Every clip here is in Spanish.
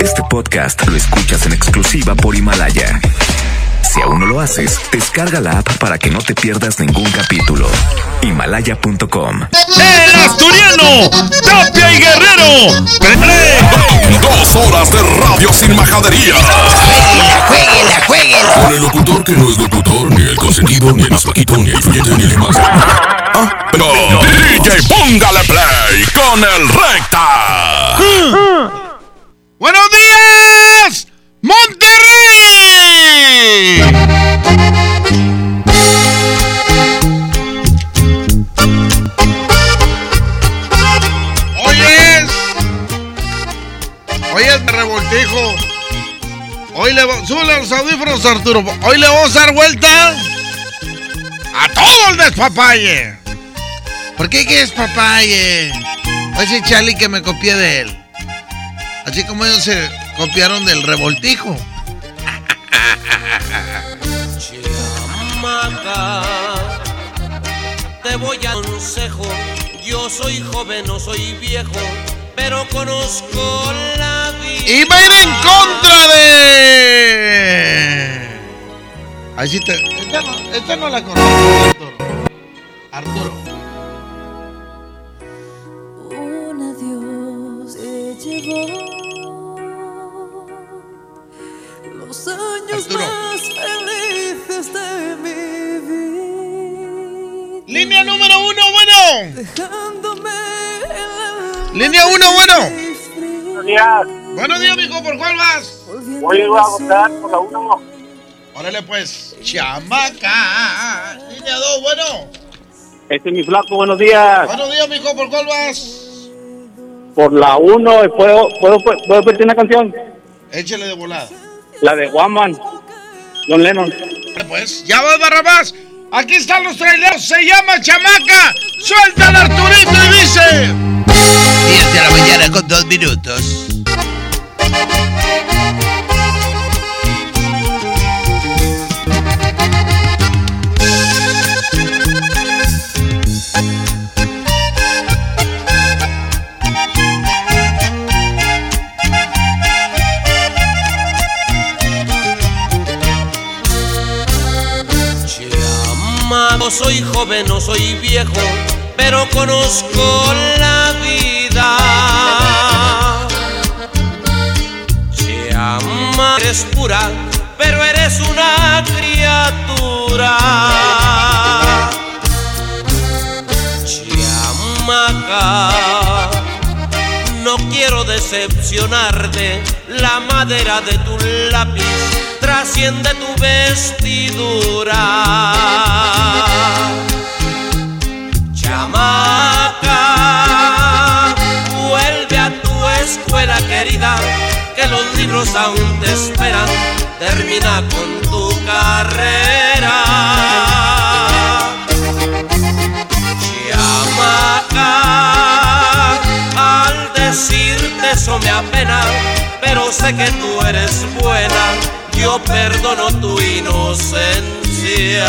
Este podcast lo escuchas en exclusiva por Himalaya. Si aún no lo haces, descarga la app para que no te pierdas ningún capítulo. Himalaya.com. El asturiano, Tapia y Guerrero. Dos horas de radio sin majadería. Jueguela, jueguela. Con el locutor que no es locutor, ni el consentido, ni el más bajito, ni el billete, ni el más. Ah, pero. DJ, póngale play con el recta. ¡Buenos días! ¡Monterrey! Hoy es. Hoy es revoltijo. Hoy le va... Sube los audífonos, Arturo. Hoy le vamos a dar vuelta a todo el despapalle. ¿Por qué qué es papaye? Ese Charlie que me copié de él. Así como ellos se copiaron del revoltijo. Chamaca, te voy a consejo. Yo soy joven, no soy viejo, pero conozco la vida. Y va a ir en contra de. Ahí sí te. Esta no, esta no la conozco, Arturo. Arturo. Un adiós se los años Arturo. más felices de mi vida. Línea número uno, bueno. Dejándome el alma Línea uno, bueno. Buenos días. Buenos días, mijo, ¿por cuál vas? Hoy voy a a votar por la 1. Órale, pues. Chamaca. Línea dos, bueno. Este es mi flaco, buenos días. Buenos días, mijo, ¿por cuál vas? Por la 1, ¿puedo, puedo, puedo pedirte una canción? Échale de volada. La de Guaman, John Lennon. Pues, ya vas, Barrabás. Aquí están los traileros. Se llama Chamaca. Suelta al Arturito y dice. 10 de la mañana con dos minutos. No soy joven, no soy viejo, pero conozco la vida. Chama, eres pura, pero eres una criatura. Chamaca, no quiero decepcionarte, la madera de tu lápiz trasciende tu vestidura. Chamaca, vuelve a tu escuela querida, que los libros aún te esperan, termina con tu carrera. Chamaca, al decirte eso me apena, pero sé que tú eres buena, yo perdono tu inocencia.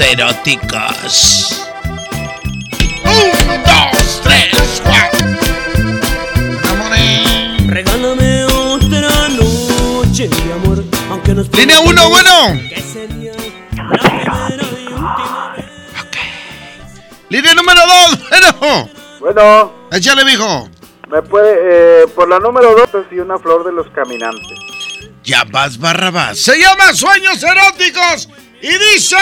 Eróticos. Un, dos, tres, cuatro. Regálame otra noche de amor, aunque nos Línea uno, bueno. que sería la primera y última vez. Línea número dos, bueno. Bueno, Échale, mijo. me puede, eh, por la número 2 y una flor de los caminantes. Ya vas, Barrabás. Se llama Sueños Eróticos y dice.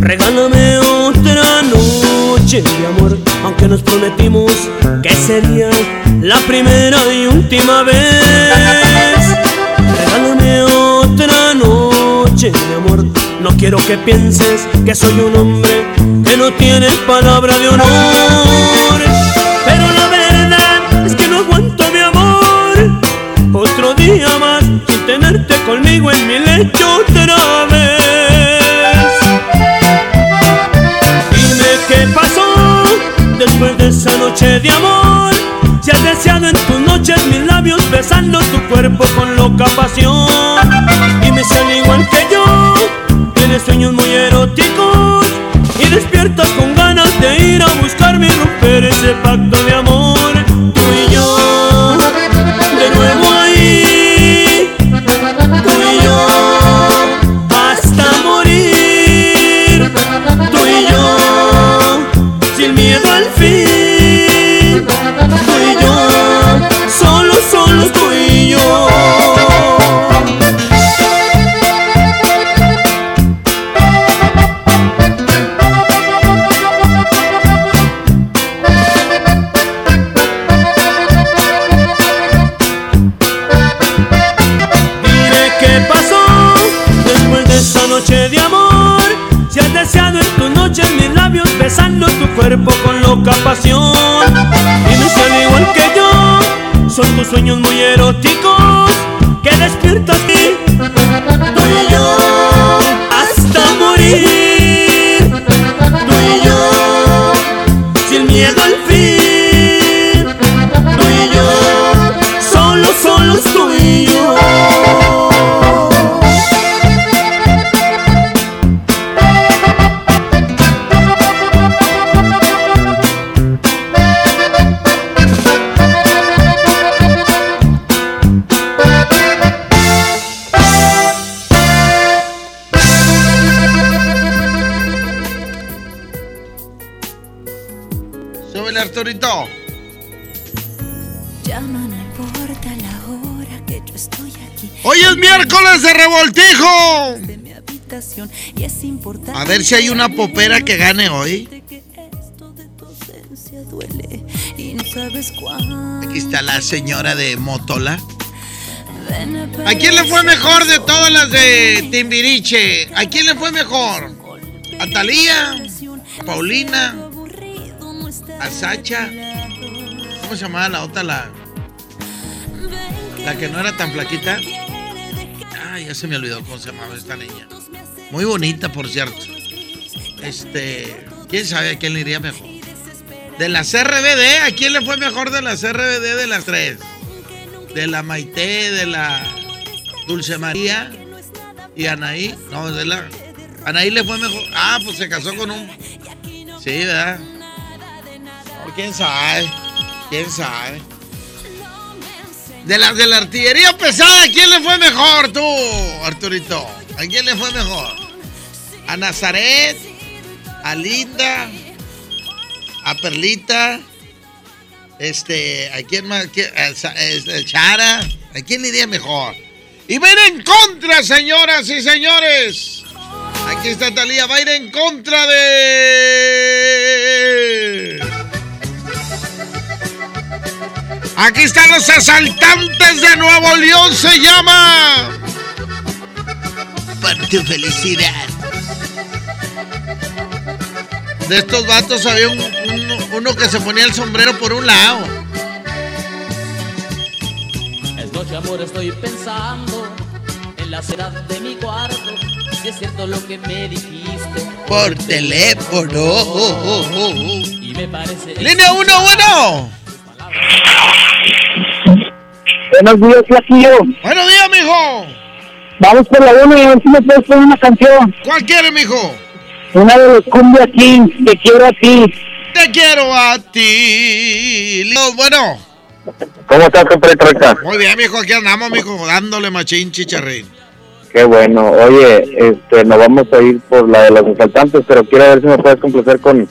Regálame otra noche de amor, aunque nos prometimos que sería quiero que pienses que soy un hombre que no tiene palabra de honor. Pero la verdad es que no aguanto mi amor, otro día más sin tenerte conmigo en mi lecho otra vez. Dime qué pasó después de esa noche de amor. Si has deseado en tus noches mis labios besando tu cuerpo con loca pasión. Ese sueños muy habitación y es importante. A ver si hay una popera que gane hoy. Aquí está la señora de Motola. ¿A quién le fue mejor de todas las de Timbiriche? ¿A quién le fue mejor? ¿A Talía? ¿A Paulina? ¿A Sacha? ¿Cómo se llamaba la otra? La, la que no era tan flaquita. Ay, ya se me olvidó cómo se llamaba esta niña. Muy bonita, por cierto. Este, ¿quién sabe a quién le iría mejor? De las RBD, ¿a quién le fue mejor de las RBD de las tres? De la Maite, de la Dulce María y Anaí. No, de la. Anaí le fue mejor. Ah, pues se casó con un. Sí, ¿verdad? No, quién sabe. Quién sabe. De las de la artillería pesada, ¿a quién le fue mejor tú, Arturito? ¿A quién le fue mejor? ¿A Nazaret? ¿A Linda? ¿A Perlita? Este, ¿a quién más? ¿Quién- a Chara? ¿A quién iría mejor? Y ven en contra, señoras y señores. ¿A Aquí está Talía, va a ir en contra de. Aquí están los asaltantes de Nuevo León, se llama. Por tu felicidad. De estos vatos había un- uno, uno que se ponía el sombrero por un lado. Es noche, amor, estoy pensando en la ciudad de mi cuarto. Si es cierto lo que me dijiste. Por teléfono. Y me parece. Línea 1, bueno. Buenos días, Flaquillo. Buenos días, mijo. Vamos por la 1 y a ver si me puedes poner una canción. ¿Cuál quiere, mijo? Una de los Cumbia Kings, Te quiero a ti. Te quiero a ti. Bueno, ¿Cómo estás, compadre Troika? muy bien, mijo. Aquí andamos, mijo, dándole machín chicharrín. Qué bueno. Oye, este, nos vamos a ir por la de los asaltantes, pero quiero ver si me puedes complacer con,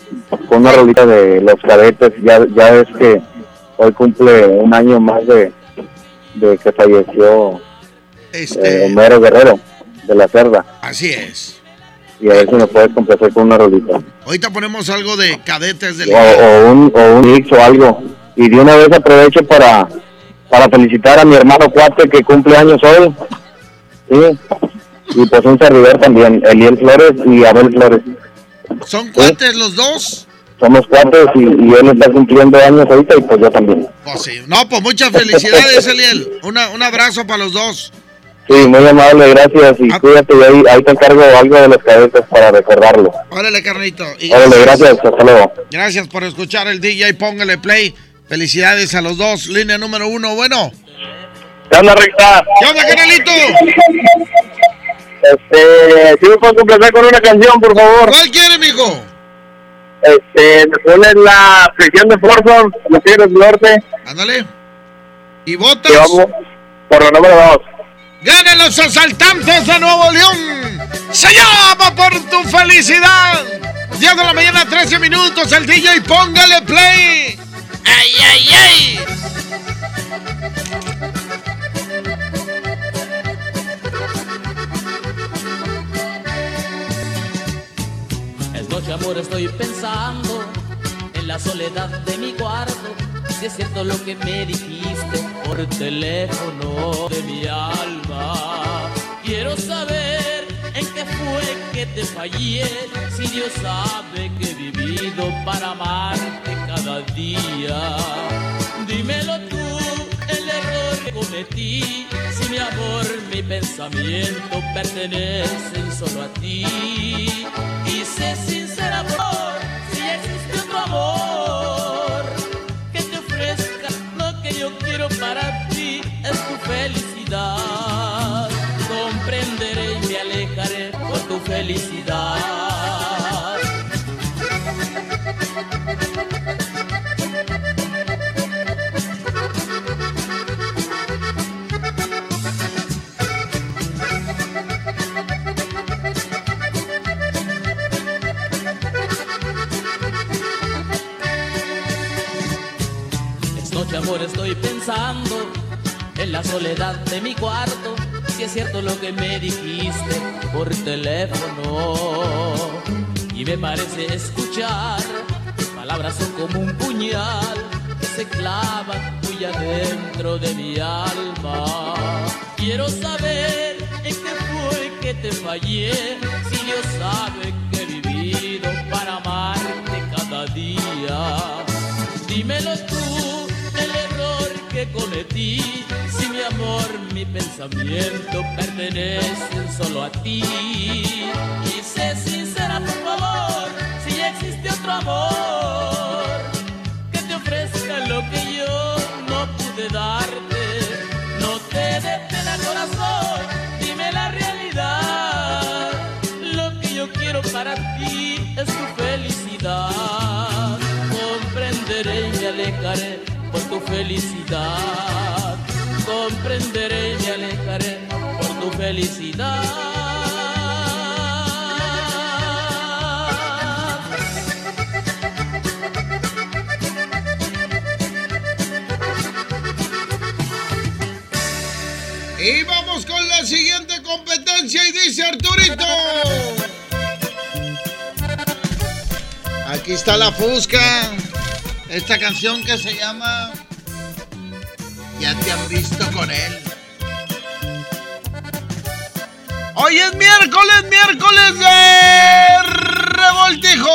con una rolita de los cadetes. Ya, ya ves que hoy cumple un año más de, de que falleció eh, Este, Homero Guerrero de la Cerda. así es. Y a ver si me puedes complacer con una rolita. Ahorita ponemos algo de cadetes del O, o un, o un mix o algo. Y de una vez aprovecho para, para felicitar a mi hermano Cuate que cumple años hoy. Sí. Y pues un servidor también, Eliel Flores y Abel Flores. ¿Son cuates los dos? Somos cuates y, y él está cumpliendo años ahorita y pues yo también. Pues sí. No, pues muchas felicidades, Eliel. Una, un abrazo para los dos. Sí, muy amable, gracias y cuídate y ahí, ahí te encargo algo de los cadetes para recordarlo. Órale, carnito. Y Órale, gracias, hasta luego. Gracias por escuchar el DJ. Póngale play. Felicidades a los dos. Línea número uno. Bueno. ¿Qué onda, Recta? ¿Qué onda, canalito? Este, si me puedes complacer con una canción, por favor. ¿Cuál quiere, mijo? Este, me pones la prisión de Forson, los Tigres del Norte. Ándale. ¿Y votas? Y vamos por la número dos. ¡Ganen los asaltantes de Nuevo León! ¡Se llama por tu felicidad! 10 de la mañana, 13 minutos. El DJ, póngale play. ¡Ay, ay, ay! Es noche, amor, estoy pensando en la soledad de mi cuarto. Si lo que me dijiste por teléfono de mi alma. Quiero saber en qué fue que te fallé. Si Dios sabe que he vivido para amarte cada día. Dímelo tú, el error que cometí. Si mi amor, mi pensamiento pertenecen solo a ti. Y sé sincera, amor, si existe otro amor para ti es tu felicidad. Comprenderé y me alejaré por tu felicidad. Amor, estoy pensando en la soledad de mi cuarto. Si es cierto lo que me dijiste por teléfono. Y me parece escuchar palabras son como un puñal que se clavan muy adentro de mi alma. Quiero saber en qué fue que te fallé. Si Dios sabe que he vivido para amarte cada día. Dímelo tú, que cometí. Si mi amor, mi pensamiento pertenecen solo a ti. Y sincera, por favor, si existe otro amor que te ofrezca lo que yo no pude darte. No te dé pena, corazón, dime la realidad. Lo que yo quiero para ti es tu felicidad. Comprenderé y alejaré por tu felicidad. Y vamos con la siguiente competencia y dice Arturito. Aquí está la Fusca. Esta canción que se llama Visto con él. Hoy es miércoles, miércoles de revoltijo.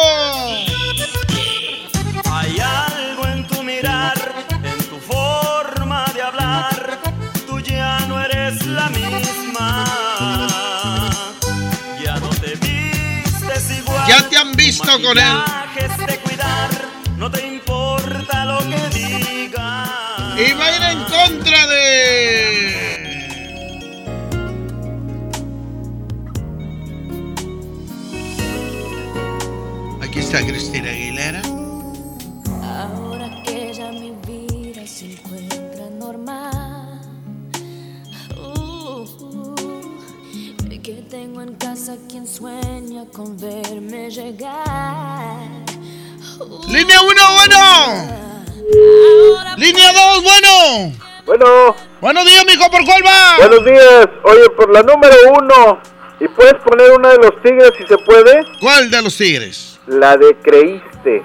Hay algo en tu mirar, en tu forma de hablar, tú ya no eres la misma. Ya no te vistes igual. Ya te han visto con él. Está Cristina Aguilera. Ahora que ya mi vida se encuentra normal. Uh, uh, que tengo en casa quien sueña con verme llegar. Uh, Línea 1, bueno. Línea 2, bueno. Bueno, Buenos días, mijo, ¿por cuál va? buenos días. Oye, por la número uno. ¿Y puedes poner una de los tigres si se puede? ¿Cuál de los tigres? La de creíste.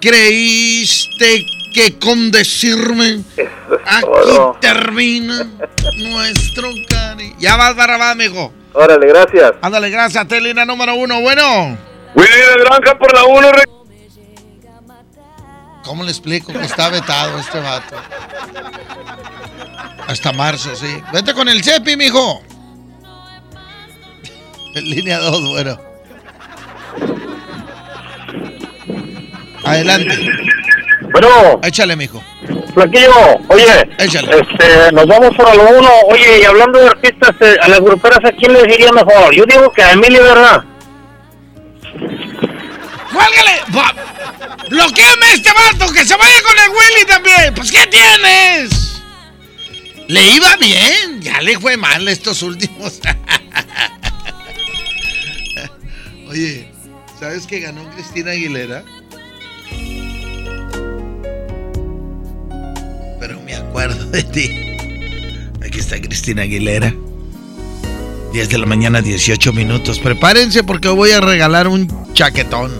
¿Creíste que con decirme Eso es aquí todo. termina nuestro cariño? Ya vas, Barrabás, mijo. Órale, gracias. Ándale, gracias, te línea número uno, bueno. Willy de Granja por la uno. ¿Cómo le explico que está vetado este vato? Hasta marzo, sí. Vete con el Cepi, mijo. En línea 2, bueno. Adelante. Bueno, Échale, mijo. Flaquillo, oye, Échale. este, nos vamos por lo uno. Oye, y hablando de artistas, eh, a las gruperas, ¿a quién les diría mejor? Yo digo que a Emilio, ¿verdad? ¡Cuélgale! Va- ¡Bloquéame este vato! ¡Que se vaya con el Willy también! ¿Pues qué tienes? Le iba bien. Ya le fue mal estos últimos. Oye, ¿sabes que ganó Cristina Aguilera? Pero me acuerdo de ti. Aquí está Cristina Aguilera. 10 de la mañana, 18 minutos. Prepárense porque voy a regalar un chaquetón.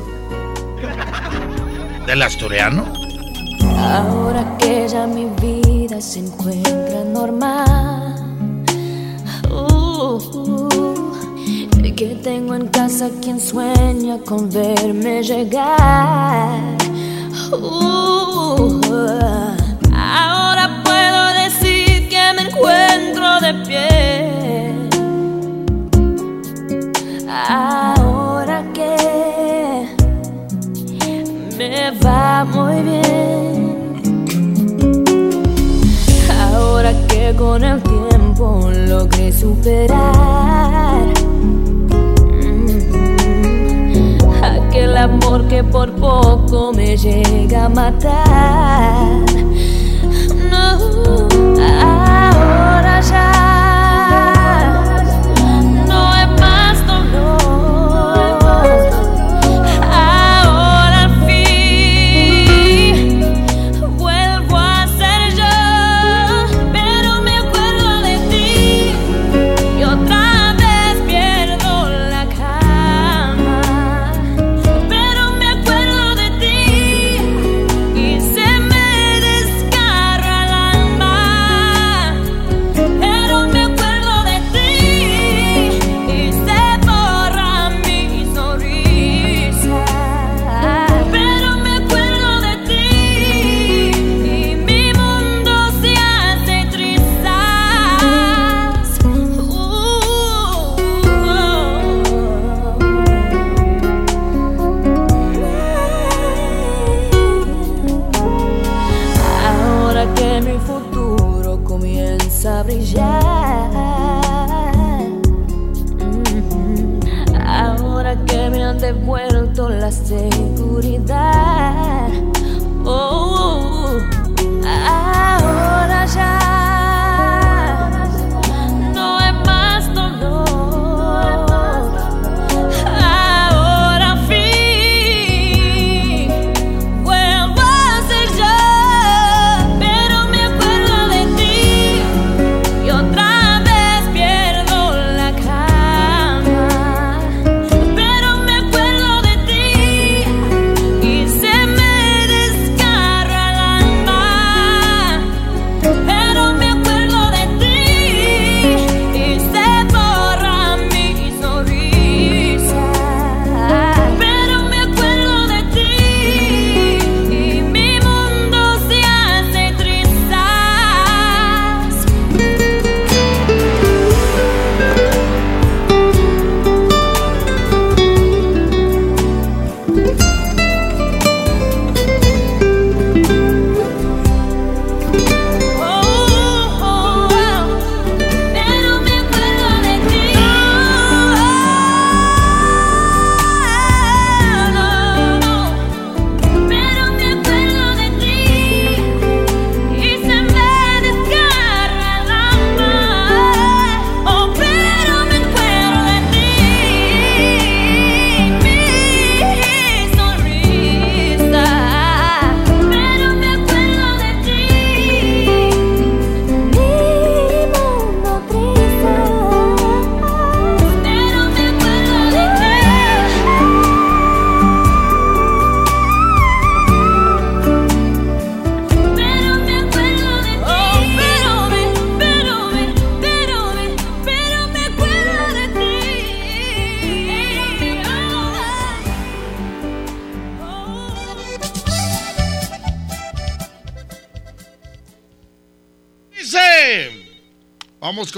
¿Del asturiano? Ahora que ya mi vida se encuentra normal. Uh, uh, que tengo en casa quien sueña con verme llegar. Uh, encuentro de pie. Ahora que me va muy bien. Ahora que con el tiempo logré superar mm, aquel amor que por poco me llega a matar. No, ya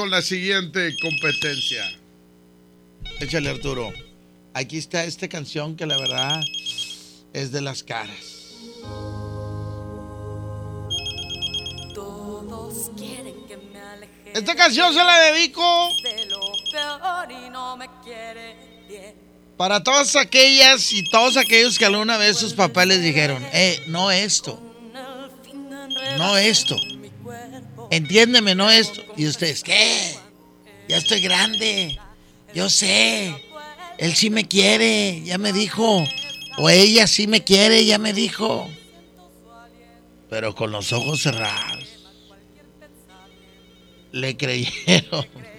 con la siguiente competencia. Échale, Arturo. Aquí está esta canción que la verdad es de las caras. Todos quieren que me aleje Esta canción se la dedico de lo peor y no me quiere bien. para todas aquellas y todos aquellos que alguna vez sus papás les dijeron, eh, no esto, no esto, entiéndeme, no esto. Y ustedes, ¿qué? Ya estoy grande, yo sé, él sí me quiere, ya me dijo, o ella sí me quiere, ya me dijo. Pero con los ojos cerrados. Le creyeron.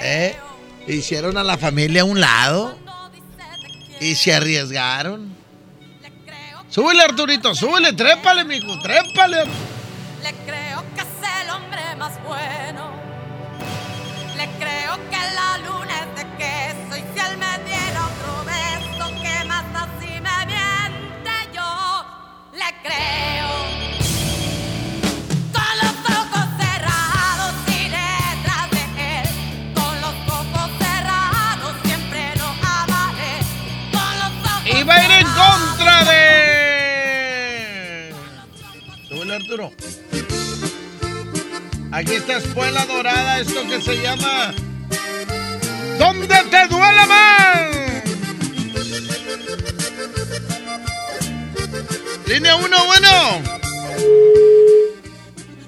¿Eh? Hicieron a la familia a un lado y se arriesgaron. Súbele, Arturito, súbele, trépale, mijo, trépale. Le creo que es el hombre más bueno. Le creo que la luna es de queso y si él me diera otro beso, que más así me miente yo. Le creo. Aquí está Espuela Dorada, esto que se llama. ¿Dónde te duele más? Línea 1, bueno.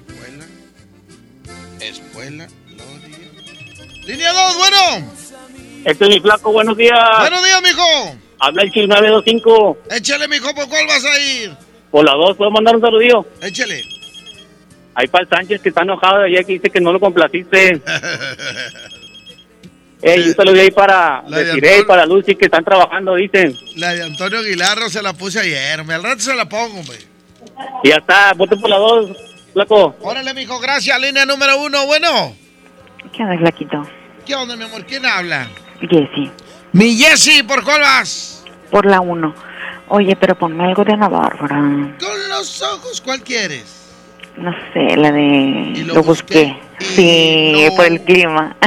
Espuela. Espuela. Línea 2, bueno. Este es mi flaco, buenos días. Buenos días, mijo. Habla el Chil 925. Échale, mijo, ¿por cuál vas a ir? Por la 2, ¿puedo mandar un saludillo? Échale. Ahí para el Sánchez que está enojado de ayer que dice que no lo complaciste. Ey, un saludo ahí para La de Desiree y Antonio. para Lucy que están trabajando, dicen. La de Antonio Aguilarro se la puse ayer. Me al rato se la pongo, hombre. Y ya está, vote por la 2, flaco. Órale, mijo, gracias. Línea número uno, bueno. ¿Qué onda, Flaquito? ¿Qué onda, mi amor? ¿Quién habla? Jessy, Mi Jessy, ¿por cuál vas? por la 1. Oye, pero ponme algo de Ana Bárbara. Con los ojos, ¿cuál quieres? No sé, la de... lo lo, busqué. Sí, no. por el clima.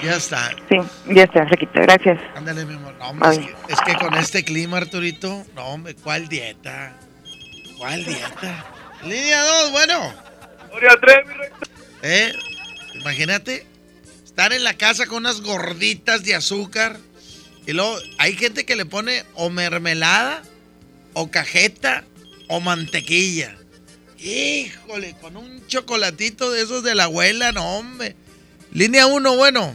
Ya está. sí, ya está, Flaquito. Gracias. Ándale, mi amor. No, hombre, es, que, es que con este clima, Arturito, no, hombre, ¿cuál dieta? ¿Cuál dieta? Línea 2, bueno. ¿Eh? Imagínate estar en la casa con unas gorditas de azúcar y luego hay gente que le pone o mermelada o cajeta o mantequilla. Híjole, con un chocolatito de esos de la abuela, no, hombre. Línea 1, bueno.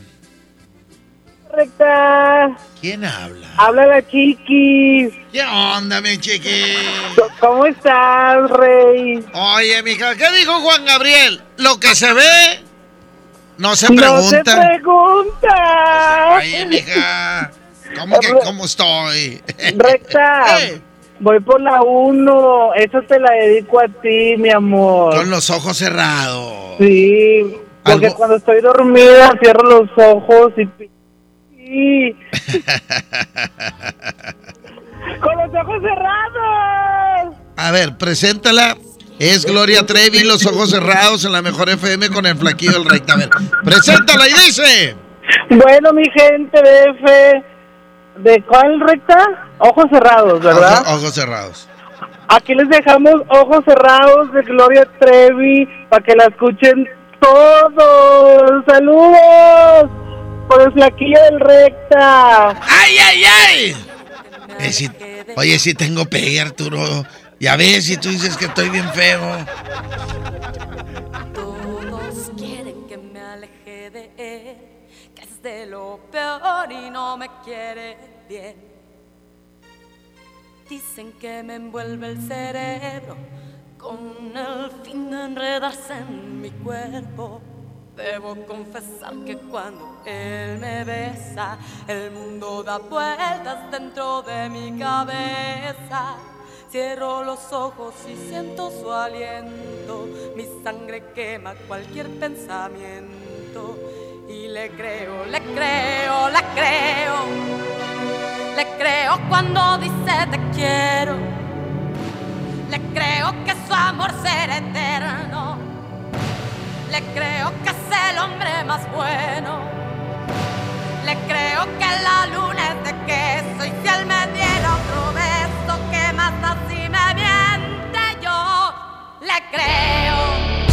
Recta. ¿Quién habla? Habla la chiquis. ¿Qué onda, mi chiqui? ¿Cómo estás, rey? Oye, mija, ¿qué dijo Juan Gabriel? Lo que se ve, no se No pregunta. se pregunta. Oye, mija, ¿cómo que cómo estoy? Recta. Voy por la uno. Eso te la dedico a ti, mi amor. Con los ojos cerrados. Sí. Porque Algo- cuando estoy dormida cierro los ojos y... Sí. Con los ojos cerrados. A ver, preséntala. Es Gloria Trevi, los ojos cerrados en la mejor FM con el flaquillo del recta. A ver, preséntala y dice. Bueno, mi gente de F, ¿de cuál recta? Ojos cerrados, ¿verdad? Ojo- ojos cerrados. Aquí les dejamos Ojos cerrados de Gloria Trevi para que la escuchen todos. ¡Saludos! Por el flaquillo del recta. ¡Ay, ay, ay! Eh, oye, si tengo pegue, Arturo. Ya ves, si tú dices que estoy bien feo. De lo peor y no me quiere bien. Dicen que me envuelve el cerebro con el fin de enredarse en mi cuerpo. Debo confesar que cuando él me besa, el mundo da vueltas dentro de mi cabeza. Cierro los ojos y siento su aliento, mi sangre quema cualquier pensamiento. Le creo, le creo, le creo, le creo cuando dice te quiero. Le creo que su amor será eterno. creo que es el hombre más bueno. Le creo que la luna es de queso y si él me diera otro beso que más así me miente yo, le creo.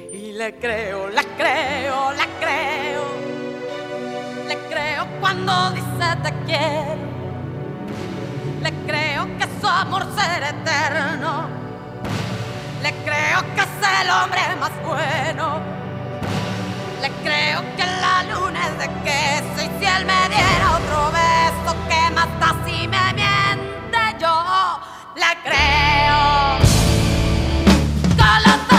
Le creo, la creo, la creo. Le creo cuando dice te quiero. Le creo que su amor será eterno. Le creo que es el hombre más bueno. Le creo que la luna es de queso y si él me diera otro beso que mata si me miente yo le creo. Con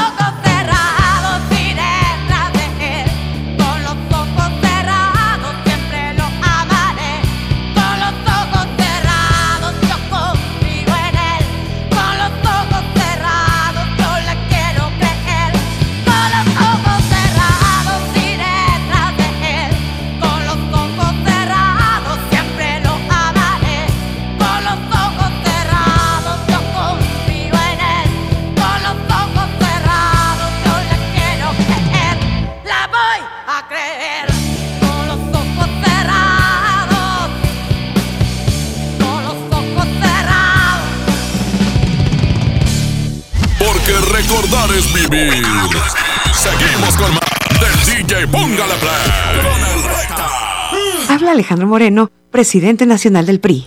es vivir. Seguimos con más del DJ Póngale Play. Con el recta. Habla Alejandro Moreno, presidente nacional del PRI.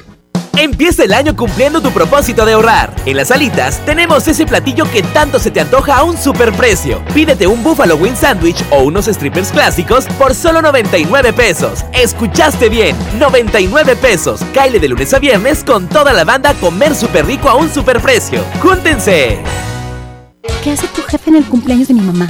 Empieza el año cumpliendo tu propósito de ahorrar. En las alitas tenemos ese platillo que tanto se te antoja a un superprecio. Pídete un Buffalo Wing Sandwich o unos strippers clásicos por solo 99 pesos. Escuchaste bien, 99 pesos. Caile de lunes a viernes con toda la banda comer súper rico a un superprecio. ¡Júntense! ¿Qué hace tu jefe en el cumpleaños de mi mamá?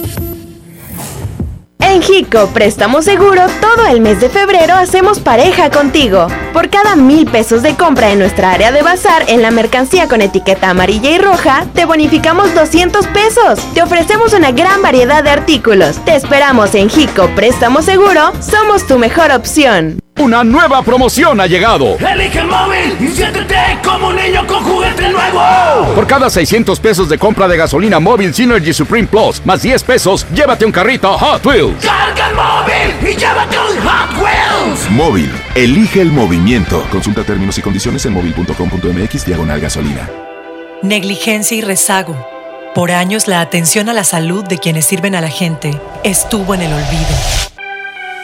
En Hico Préstamo Seguro, todo el mes de febrero hacemos pareja contigo. Por cada mil pesos de compra en nuestra área de bazar en la mercancía con etiqueta amarilla y roja, te bonificamos 200 pesos. Te ofrecemos una gran variedad de artículos. Te esperamos en Hico Préstamo Seguro, somos tu mejor opción. Una nueva promoción ha llegado. Elige el móvil y siéntete como un niño con juguete nuevo. Por cada 600 pesos de compra de gasolina móvil Synergy Supreme Plus, más 10 pesos, llévate un carrito Hot Wheels. Carga el móvil y llévate un Hot Wheels. Móvil, elige el movimiento. Consulta términos y condiciones en móvil.com.mx diagonal gasolina. Negligencia y rezago. Por años la atención a la salud de quienes sirven a la gente estuvo en el olvido.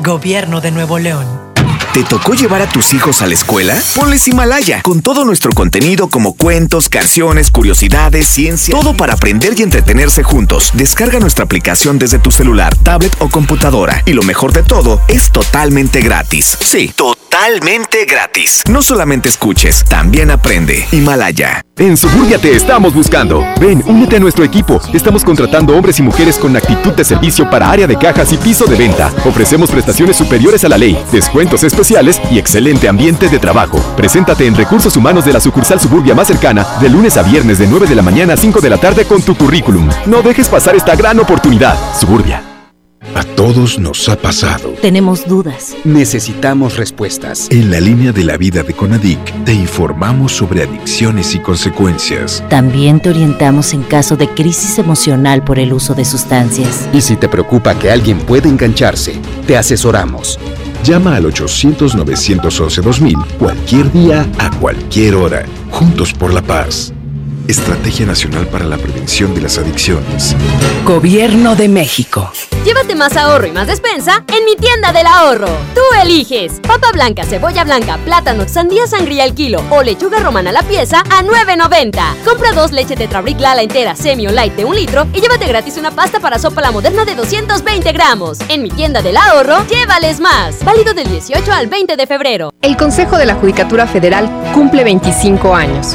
Gobierno de Nuevo León. ¿Te tocó llevar a tus hijos a la escuela? Ponles Himalaya, con todo nuestro contenido como cuentos, canciones, curiosidades, ciencia, todo para aprender y entretenerse juntos. Descarga nuestra aplicación desde tu celular, tablet o computadora. Y lo mejor de todo, es totalmente gratis. Sí, totalmente gratis. No solamente escuches, también aprende. Himalaya. En Suburbia te estamos buscando. Ven, únete a nuestro equipo. Estamos contratando hombres y mujeres con actitud de servicio para área de cajas y piso de venta. Ofrecemos prestaciones superiores a la ley, descuentos especiales y excelente ambiente de trabajo. Preséntate en Recursos Humanos de la sucursal Suburbia más cercana de lunes a viernes de 9 de la mañana a 5 de la tarde con tu currículum. No dejes pasar esta gran oportunidad. Suburbia. A todos nos ha pasado. Tenemos dudas. Necesitamos respuestas. En la línea de la vida de Conadic te informamos sobre adicciones y consecuencias. También te orientamos en caso de crisis emocional por el uso de sustancias. Y si te preocupa que alguien pueda engancharse, te asesoramos. Llama al 800-911-2000 cualquier día, a cualquier hora. Juntos por la paz. Estrategia Nacional para la Prevención de las Adicciones. Gobierno de México. Llévate más ahorro y más despensa en mi tienda del ahorro. Tú eliges papa blanca, cebolla blanca, plátano, sandía sangría al kilo o lechuga romana a la pieza a 9.90. Compra dos leche Tetrabric Lala entera semi o light de un litro y llévate gratis una pasta para sopa la moderna de 220 gramos. En mi tienda del ahorro, llévales más. Válido del 18 al 20 de febrero. El Consejo de la Judicatura Federal cumple 25 años.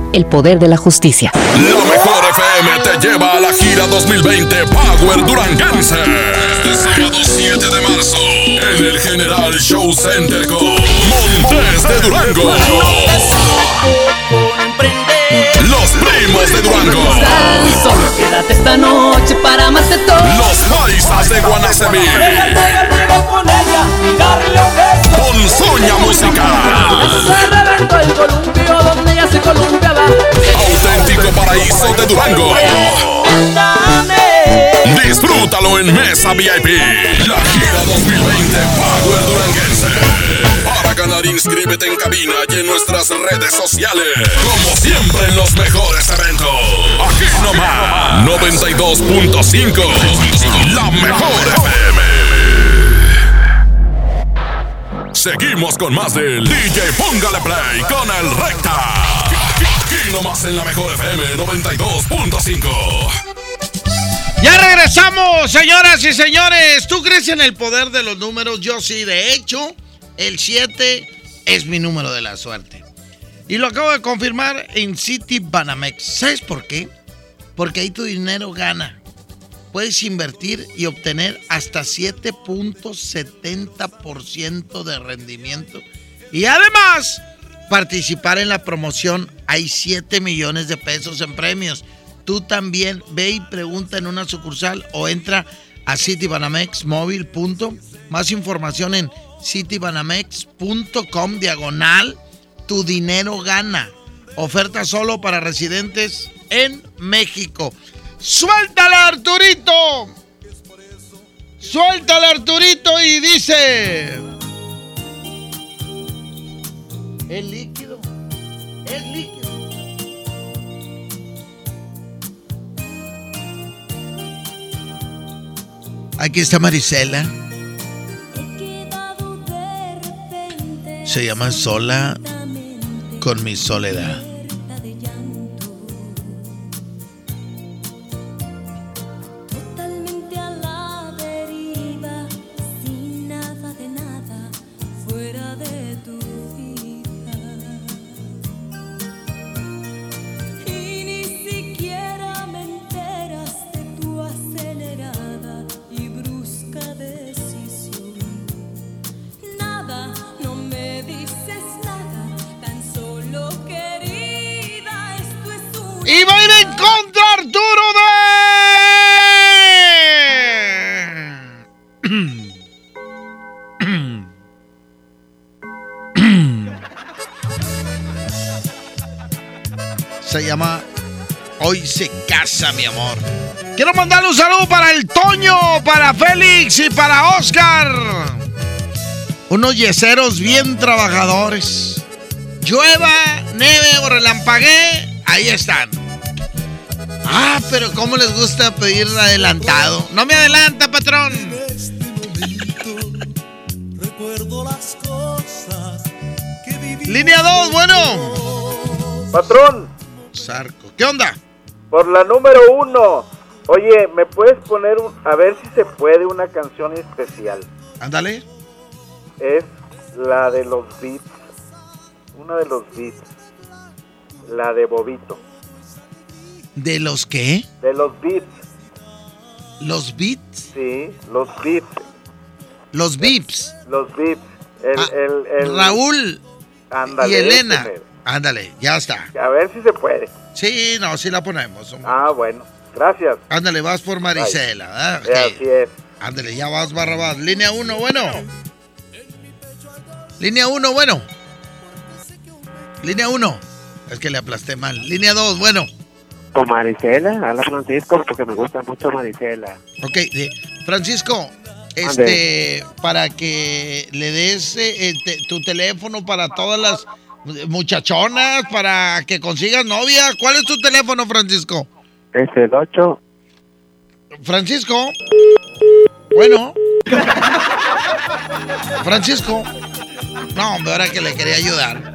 el poder de la justicia. La mejor FM te lleva a la gira 2020 Power Duranguense. Este sábado 7 de marzo en el General Show Center con Montes de Durango. Los primos de Durango. Solo quédate esta noche para más de todo. Los paisas de Guanacemí. con ella y darle un beso. Ponzoña musical. Se reventó el columpio donde ella se columpiaba. Auténtico paraíso de Durango. Disfrútalo en Mesa VIP. La gira 2020 Power Duranguense. Para ganar, inscríbete en cabina y en nuestras redes sociales. Como siempre en los mejores eventos. Aquí nomás. 92.5. La mejor FM. Seguimos con más del DJ Póngale Play con el Recta. Aquí nomás en la mejor FM 92.5. Ya regresamos, señoras y señores. ¿Tú crees en el poder de los números? Yo sí. De hecho, el 7 es mi número de la suerte. Y lo acabo de confirmar en City Banamex. ¿Sabes por qué? Porque ahí tu dinero gana. Puedes invertir y obtener hasta 7.70% de rendimiento. Y además, participar en la promoción. Hay 7 millones de pesos en premios. Tú también ve y pregunta en una sucursal o entra a citibanamex móvil. Más información en citibanamex.com diagonal tu dinero gana. Oferta solo para residentes en México. ¡Suéltala, Arturito! ¡Suéltala, Arturito! Y dice... Es líquido. Es líquido. Aquí está Marisela. Se llama Sola con mi soledad. Mi amor. Quiero mandarle un saludo para el Toño, para Félix y para Oscar. Unos yeseros bien trabajadores. Llueva, neve o relampaguee, ahí están. Ah, pero cómo les gusta pedir adelantado. No me adelanta, patrón. Recuerdo las cosas que viví. Línea 2, bueno. Patrón, Sarco. ¿Qué onda? Por la número uno. Oye, ¿me puedes poner un- a ver si se puede una canción especial? Ándale. Es la de los beats. Una de los beats. La de Bobito. ¿De los qué? De los beats. ¿Los beats? Sí, los beats. Los beeps. Los beats. El, Ah, el, el- Raúl Ándale, y Elena. Ándale, ya está. A ver si se puede. Sí, no, sí la ponemos. hombre. Ah, bueno. Gracias. Ándale, vas por Marisela. Eh, Ok. Así es. Ándale, ya vas, Barrabás. Línea 1, bueno. Línea 1, bueno. Línea 1. Es que le aplasté mal. Línea 2, bueno. Con Marisela, habla Francisco porque me gusta mucho Marisela. Ok, eh, Francisco, este, para que le des eh, eh, te- tu teléfono para todas las muchachonas, para que consigas novia. ¿Cuál es tu teléfono, Francisco? Es el 8. Francisco. Bueno. Francisco. No, hombre, ahora que le quería ayudar.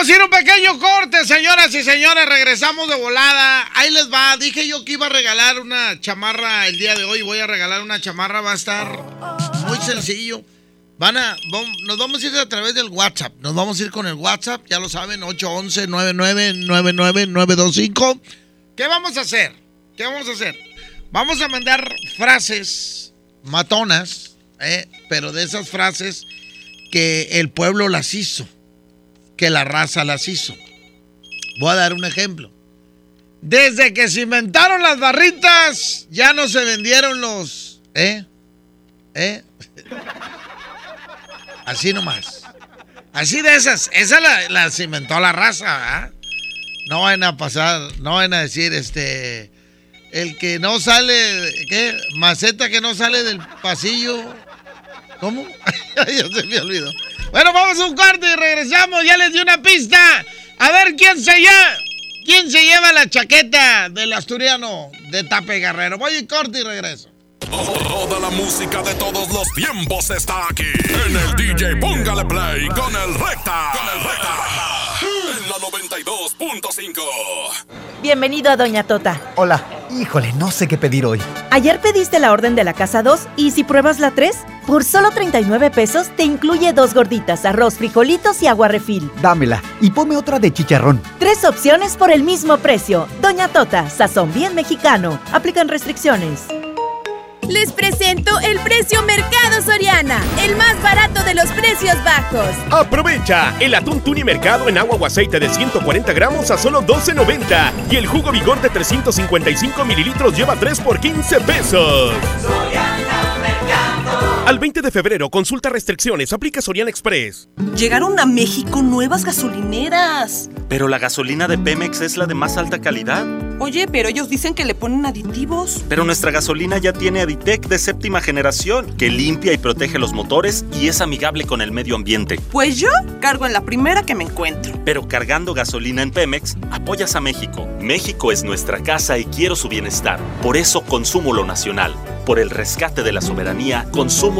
Vamos ir un pequeño corte, señoras y señores. Regresamos de volada. Ahí les va. Dije yo que iba a regalar una chamarra el día de hoy. Voy a regalar una chamarra. Va a estar muy sencillo. Van a, nos vamos a ir a través del WhatsApp. Nos vamos a ir con el WhatsApp. Ya lo saben, 811-9999-925. ¿Qué vamos a hacer? ¿Qué vamos a hacer? Vamos a mandar frases matonas, ¿eh? pero de esas frases que el pueblo las hizo que la raza las hizo. Voy a dar un ejemplo. Desde que se inventaron las barritas, ya no se vendieron los... ¿Eh? ¿Eh? Así nomás. Así de esas. Esa las inventó la raza, No van a pasar, no van a decir, este... El que no sale, ¿qué? Maceta que no sale del pasillo. ¿Cómo? ya se me olvidó. Bueno, vamos a un corte y regresamos. Ya les di una pista. A ver quién se lleva. ¿Quién se lleva la chaqueta del asturiano de Tape Guerrero? Voy a corte y regreso. Toda la música de todos los tiempos está aquí. En el DJ Póngale Play con el Recta. Con el Recta. En la 92.5. Bienvenido a Doña Tota. Hola. Híjole, no sé qué pedir hoy. Ayer pediste la orden de la casa 2 y si pruebas la 3, por solo 39 pesos te incluye dos gorditas, arroz, frijolitos y agua refil. Dámela y ponme otra de chicharrón. Tres opciones por el mismo precio. Doña Tota, sazón bien mexicano. Aplican restricciones. Les presento el precio Mercado Soriana, el más barato de los precios bajos. Aprovecha el atún tuni mercado en agua o aceite de 140 gramos a solo 12.90 y el jugo vigor de 355 mililitros lleva 3 por 15 pesos. Al 20 de febrero, consulta restricciones, aplica Soriana Express. Llegaron a México nuevas gasolineras. Pero la gasolina de Pemex es la de más alta calidad. Oye, pero ellos dicen que le ponen aditivos. Pero nuestra gasolina ya tiene Aditec de séptima generación, que limpia y protege los motores y es amigable con el medio ambiente. Pues yo cargo en la primera que me encuentro. Pero cargando gasolina en Pemex, apoyas a México. México es nuestra casa y quiero su bienestar. Por eso consumo lo nacional. Por el rescate de la soberanía, consumo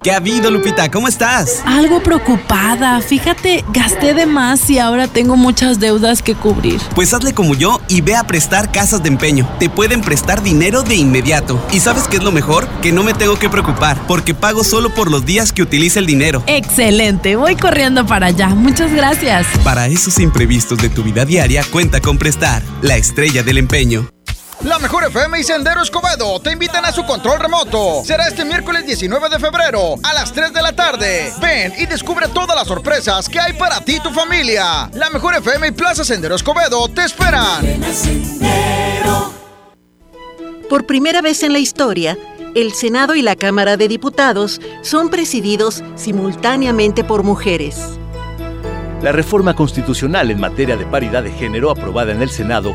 ¿Qué ha habido, Lupita? ¿Cómo estás? Algo preocupada. Fíjate, gasté de más y ahora tengo muchas deudas que cubrir. Pues hazle como yo y ve a prestar casas de empeño. Te pueden prestar dinero de inmediato. ¿Y sabes qué es lo mejor? Que no me tengo que preocupar, porque pago solo por los días que utilice el dinero. Excelente, voy corriendo para allá. Muchas gracias. Para esos imprevistos de tu vida diaria, cuenta con prestar, la estrella del empeño. La Mejor FM y Sendero Escobedo te invitan a su control remoto. Será este miércoles 19 de febrero a las 3 de la tarde. Ven y descubre todas las sorpresas que hay para ti y tu familia. La Mejor FM y Plaza Sendero Escobedo te esperan. Por primera vez en la historia, el Senado y la Cámara de Diputados son presididos simultáneamente por mujeres. La reforma constitucional en materia de paridad de género aprobada en el Senado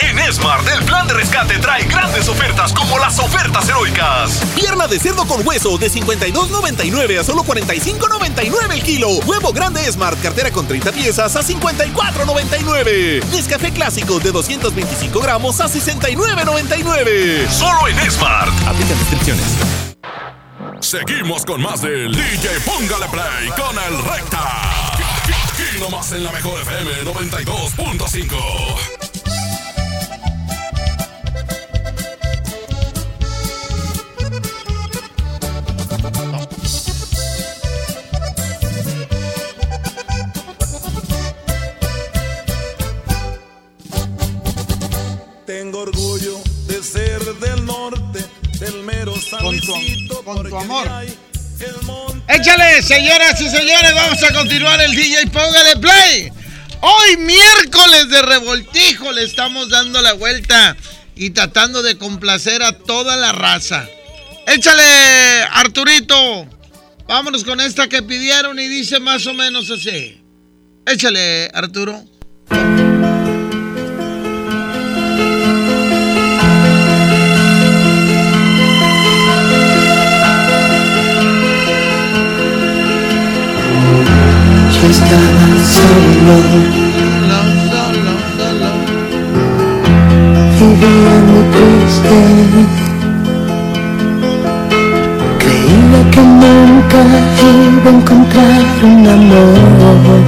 En Smart, el plan de rescate trae grandes ofertas como las ofertas heroicas. Pierna de cerdo con hueso de 52.99 a solo 45.99 el kilo. Huevo grande Smart, cartera con 30 piezas a 54.99. Nescafé clásico de 225 gramos a 69.99. Solo en Smart. Aplican restricciones. Seguimos con más del DJ Póngale Play con el Recta. Aquí nomás en la mejor FM 92.5. Con tu- con tu amor. Échale, señoras y señores, vamos a continuar el DJ Póngale Play. Hoy miércoles de revoltijo le estamos dando la vuelta y tratando de complacer a toda la raza. Échale, Arturito. Vámonos con esta que pidieron y dice más o menos así. Échale, Arturo. Estaba solo, vivía muy triste. Creía que nunca iba a encontrar un amor.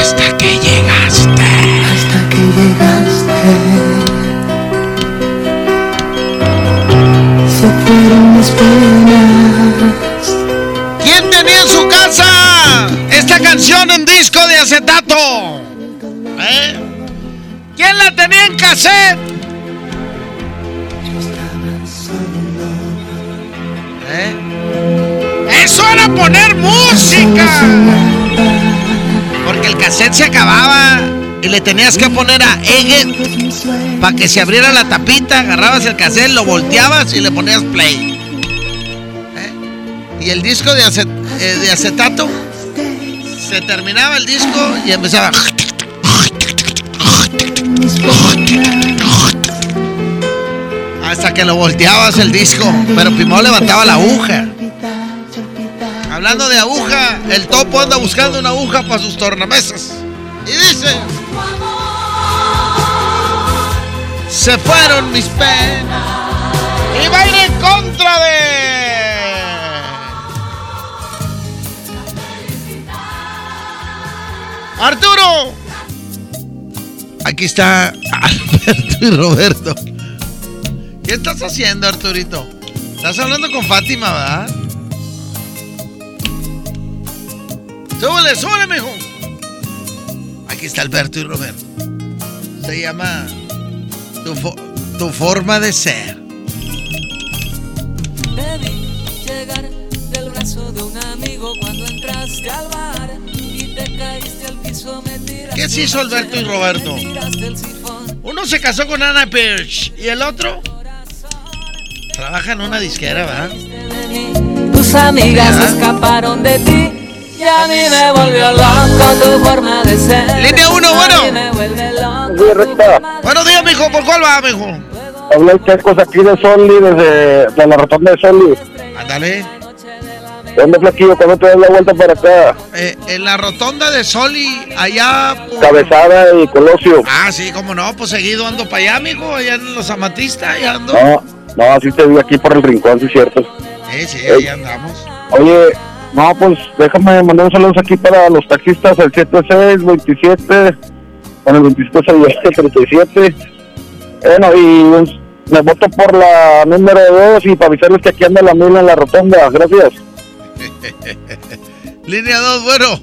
Hasta que llegaste. Hasta que llegaste. Se fueron mis penas. Canción en disco de acetato? ¿Eh? ¿Quién la tenía en cassette? ¿Eh? ¡Eso era poner música! Porque el cassette se acababa y le tenías que poner a Eget para que se abriera la tapita, agarrabas el cassette, lo volteabas y le ponías play. ¿Eh? Y el disco de, acet- eh, de acetato se terminaba el disco y empezaba. Hasta que lo volteabas el disco, pero primero levantaba la aguja. Hablando de aguja, el topo anda buscando una aguja para sus tornamesas. Y dice: Se fueron mis penas. Y va a ir en contra de. Arturo. Aquí está Alberto y Roberto. ¿Qué estás haciendo, Arturito? Estás hablando con Fátima, ¿verdad? Súbele, súbele, mijo. Aquí está Alberto y Roberto. Se llama Tu, tu forma de ser. Hizo Alberto y Roberto? Uno se casó con Ana Birch y el otro trabaja en una disquera, ¿verdad? Tus amigas escaparon de ti y a mí me volvió loco tu forma de ser. Línea uno, bueno. Buenos días, mijo. ¿Por cuál va, mijo? Habla el Checos aquí de Soli, desde de la rotonda de Soli. Ándale. ¿Dónde, Flaquillo? ¿Cuándo te das la vuelta para acá? Eh, en la rotonda de Soli, allá por... Cabezada y Colosio. Ah, sí, cómo no, pues seguido ando para allá, mijo, allá en los amatistas, allá ando. No, no, así te vi aquí por el rincón, sí es cierto. Sí, sí, ahí andamos. Oye, no, pues déjame mandar un saludo aquí para los taxistas, el 76, 27, con el 27, 37. Bueno, y me voto por la número 2 y para avisarles que aquí anda la mula en la rotonda. Gracias. Línea 2, bueno,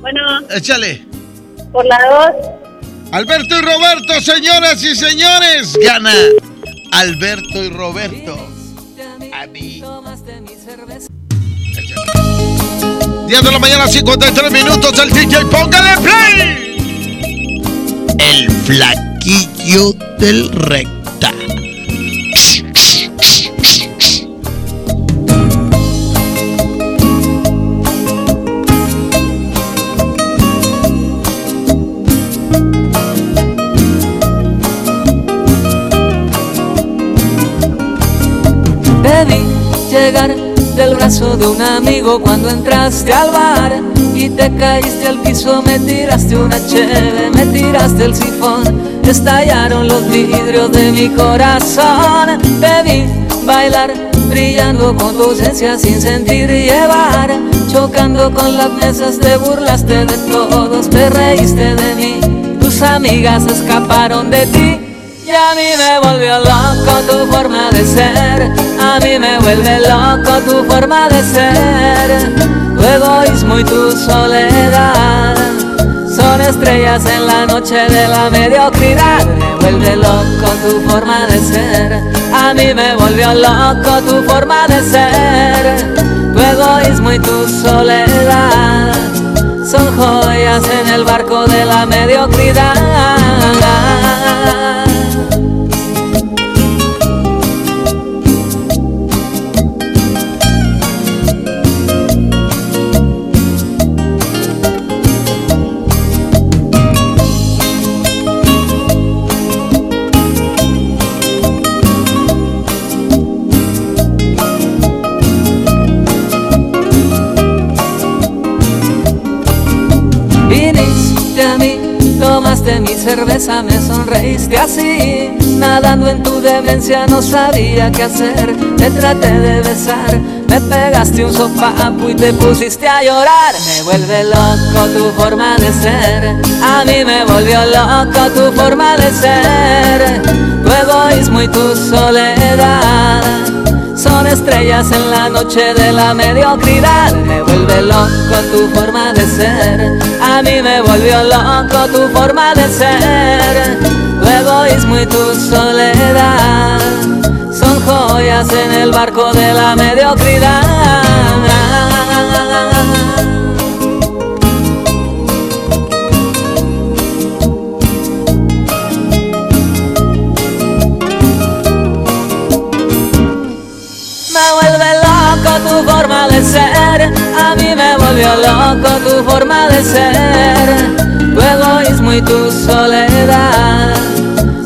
Bueno, échale. por la 2. Alberto y Roberto, señoras y señores, gana Alberto y Roberto. A mí. 10 de la mañana, 53 minutos, el DJ, póngale play. El flaquillo del recta. Del brazo de un amigo cuando entraste al bar y te caíste al piso, me tiraste una cheve, me tiraste el sifón, estallaron los vidrios de mi corazón. Te vi bailar, brillando con tu ausencia sin sentir llevar, chocando con las mesas, te burlaste de todos, te reíste de mí, tus amigas escaparon de ti. Y a mí me volvió loco tu forma de ser, a mí me vuelve loco tu forma de ser, tu egoísmo y tu soledad. Son estrellas en la noche de la mediocridad, me vuelve loco tu forma de ser, a mí me volvió loco tu forma de ser, tu egoísmo y tu soledad. Son joyas en el barco de la mediocridad. Tomaste mi cerveza, me sonreíste así. Nadando en tu demencia no sabía qué hacer. Te traté de besar, me pegaste un sopapo y te pusiste a llorar. Me vuelve loco tu forma de ser. A mí me volvió loco tu forma de ser. Tu egoísmo y tu soledad. Estrellas en la noche de la mediocridad. Me vuelve loco tu forma de ser. A mí me volvió loco tu forma de ser. Tu egoísmo y tu soledad. Son joyas en el barco de la mediocridad. A mí me volvió loco tu forma de ser, tu egoísmo y tu soledad.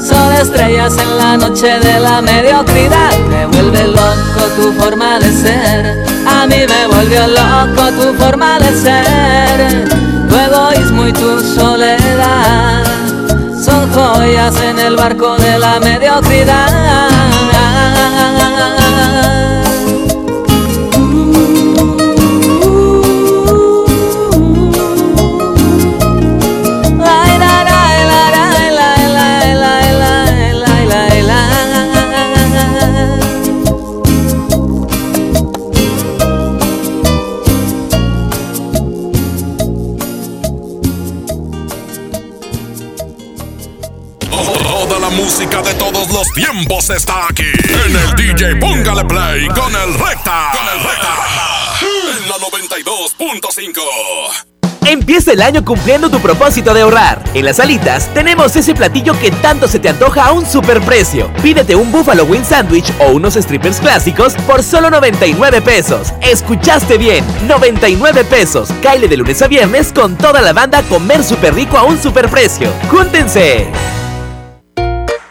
Son estrellas en la noche de la mediocridad, me vuelve loco tu forma de ser, a mí me volvió loco tu forma de ser, tu egoísmo y tu soledad. Son joyas en el barco de la mediocridad. Tiempos está aquí. En el DJ Póngale Play con el Recta. Con el Recta. En la 92.5. Empieza el año cumpliendo tu propósito de ahorrar. En las alitas tenemos ese platillo que tanto se te antoja a un superprecio. Pídete un Buffalo Wing Sandwich o unos strippers clásicos por solo 99 pesos. Escuchaste bien, 99 pesos. Caile de lunes a viernes con toda la banda comer súper rico a un superprecio. ¡Júntense!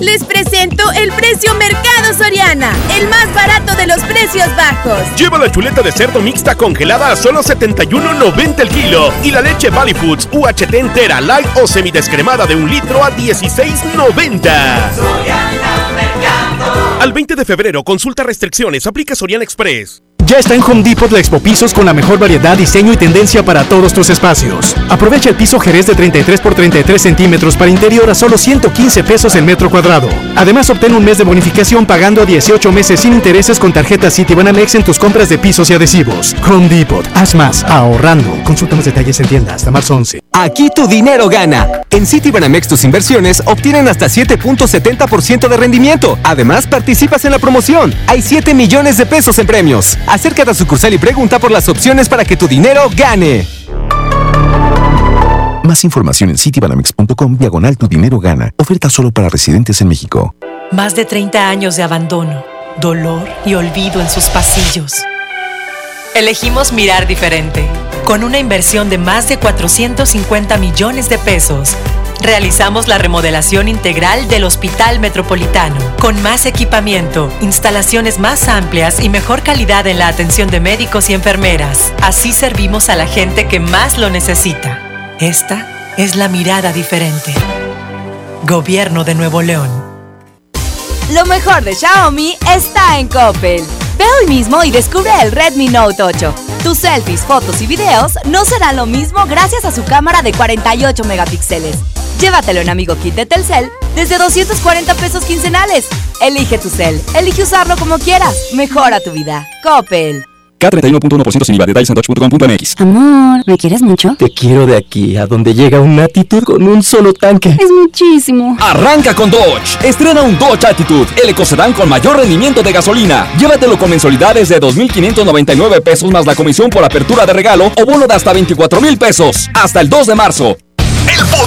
Les presento el precio Mercado Soriana, el más barato de los precios bajos. Lleva la chuleta de cerdo mixta congelada a solo 71.90 el kilo y la leche Valley Foods UHT entera light o semidescremada de un litro a 16.90. Al 20 de febrero, consulta restricciones, aplica Soriana Express. Ya está en Home Depot la Expo Pisos con la mejor variedad, diseño y tendencia para todos tus espacios. Aprovecha el piso Jerez de 33 por 33 centímetros para interior a solo 115 pesos el metro cuadrado. Además, obtén un mes de bonificación pagando a 18 meses sin intereses con tarjeta Citibanamex en tus compras de pisos y adhesivos. Home Depot, haz más ahorrando. Consulta más detalles en tienda hasta marzo 11. Aquí tu dinero gana. En Citibanamex tus inversiones obtienen hasta 7.70% de rendimiento. Además, participas en la promoción. Hay 7 millones de pesos en premios. Acércate a sucursal y pregunta por las opciones para que tu dinero gane. Más información en citibanamex.com diagonal tu dinero gana. Oferta solo para residentes en México. Más de 30 años de abandono, dolor y olvido en sus pasillos. Elegimos mirar diferente. Con una inversión de más de 450 millones de pesos, realizamos la remodelación integral del Hospital Metropolitano, con más equipamiento, instalaciones más amplias y mejor calidad en la atención de médicos y enfermeras. Así servimos a la gente que más lo necesita. Esta es la mirada diferente. Gobierno de Nuevo León. Lo mejor de Xiaomi está en Coppel. Ve hoy mismo y descubre el Redmi Note 8. Tus selfies, fotos y videos no serán lo mismo gracias a su cámara de 48 megapíxeles. Llévatelo en Amigo Kit de Telcel desde 240 pesos quincenales. Elige tu cel, elige usarlo como quieras. Mejora tu vida. Coppel. K31.1% sin IVA. Detalles en dodge.com.mx. Amor, ¿me quieres mucho? Te quiero de aquí a donde llega un Attitude con un solo tanque. Es muchísimo. Arranca con Dodge. Estrena un Dodge Attitude, el ecocedán con mayor rendimiento de gasolina. Llévatelo con mensualidades de 2.599 pesos más la comisión por apertura de regalo o bono de hasta 24 mil pesos. Hasta el 2 de marzo.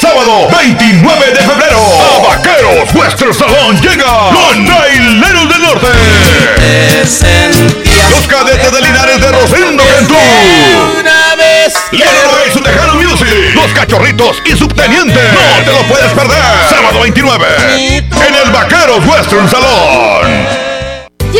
Sábado 29 de febrero, a Vaqueros Western Salón llega los Traileros del Norte. Los cadetes de Linares de Rosendo Cantú. Una vez. Leonardo y su Tejano Music. Los cachorritos y subteniente. No te lo puedes perder. Sábado 29. En el Vaqueros Western Salón.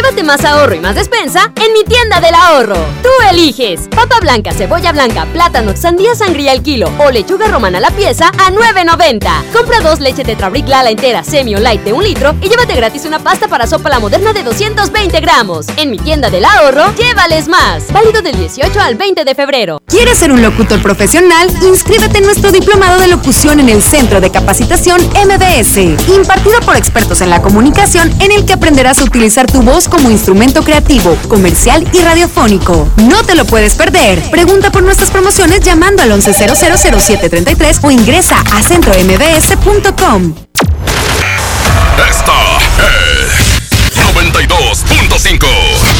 Llévate más ahorro y más despensa en mi tienda del ahorro. Tú eliges papa blanca, cebolla blanca, plátano, sandía sangría al kilo o lechuga romana la pieza a 9.90. Compra dos leche Tetrabric Lala entera semi o light de un litro y llévate gratis una pasta para sopa la moderna de 220 gramos. En mi tienda del ahorro, llévales más. Válido del 18 al 20 de febrero. ¿Quieres ser un locutor profesional? Inscríbete en nuestro diplomado de locución en el Centro de Capacitación MBS, impartido por expertos en la comunicación, en el que aprenderás a utilizar tu voz como instrumento creativo, comercial y radiofónico. No te lo puedes perder. Pregunta por nuestras promociones llamando al 11000733 o ingresa a centrombs.com. Esta es 92.5.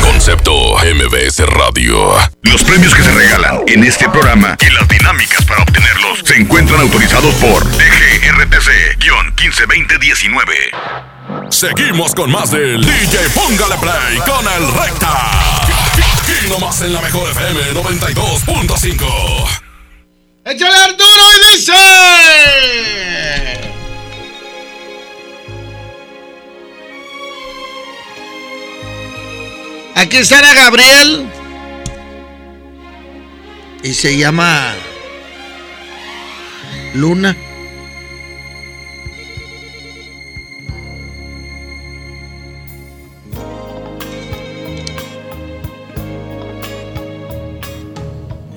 Concepto MBS Radio. Los premios que se regalan en este programa y las dinámicas para obtenerlos se encuentran autorizados por DGRTC-152019. Seguimos con más del DJ Póngale Play con el Recta. Aquí nomás en la mejor FM 92.5. ¡Échale Arturo y dice! Aquí estará Gabriel. Y se llama Luna.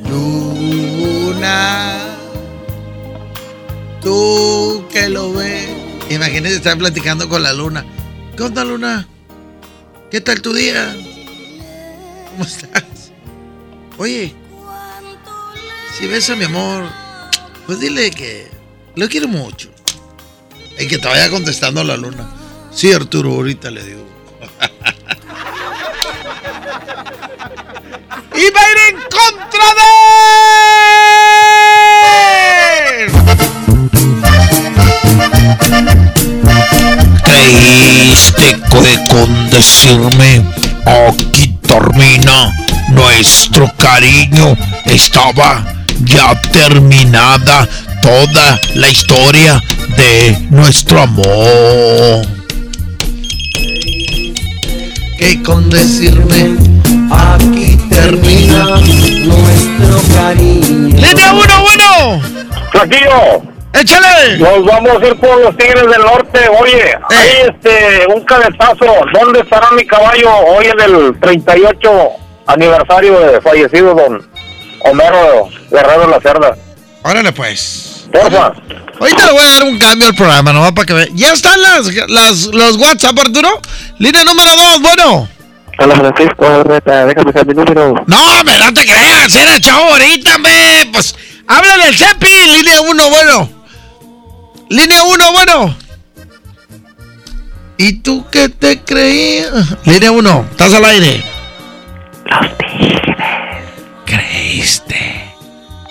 Luna. Tú que lo ves. Imagínese estar platicando con la luna. ¿Qué onda, luna? ¿Qué tal tu día? ¿Cómo estás? Oye, si ves a mi amor, pues dile que lo quiero mucho. Y que te vaya contestando la luna. Sí, Arturo, ahorita le digo. y va a ir en contra de Creíste que con decirme aquí termina nuestro cariño estaba ya terminada toda la historia de nuestro amor. Que con decirme aquí termina nuestro cariño. ¡Línea uno, bueno! ¡Flaquillo! ¡Échale! Nos vamos a ir por los Tigres del Norte. Oye, hay este, un cabezazo. ¿Dónde estará mi caballo hoy en el 38 aniversario de fallecido don Homero Guerrero La Cerda? Órale, pues. Porfa. Ahorita le voy a dar un cambio al programa, nomás para que vean. ¿Ya están las, las, los WhatsApp, Arturo? Línea número dos, bueno. Hola Francisco, Reta, déjame saber mi número. No, me no te creas, era chavo ahorita, me. Pues, háblale el Cepi, línea uno, bueno. Línea uno, bueno. ¿Y tú qué te creías? Línea uno, estás al aire. Los Tigres. Creíste.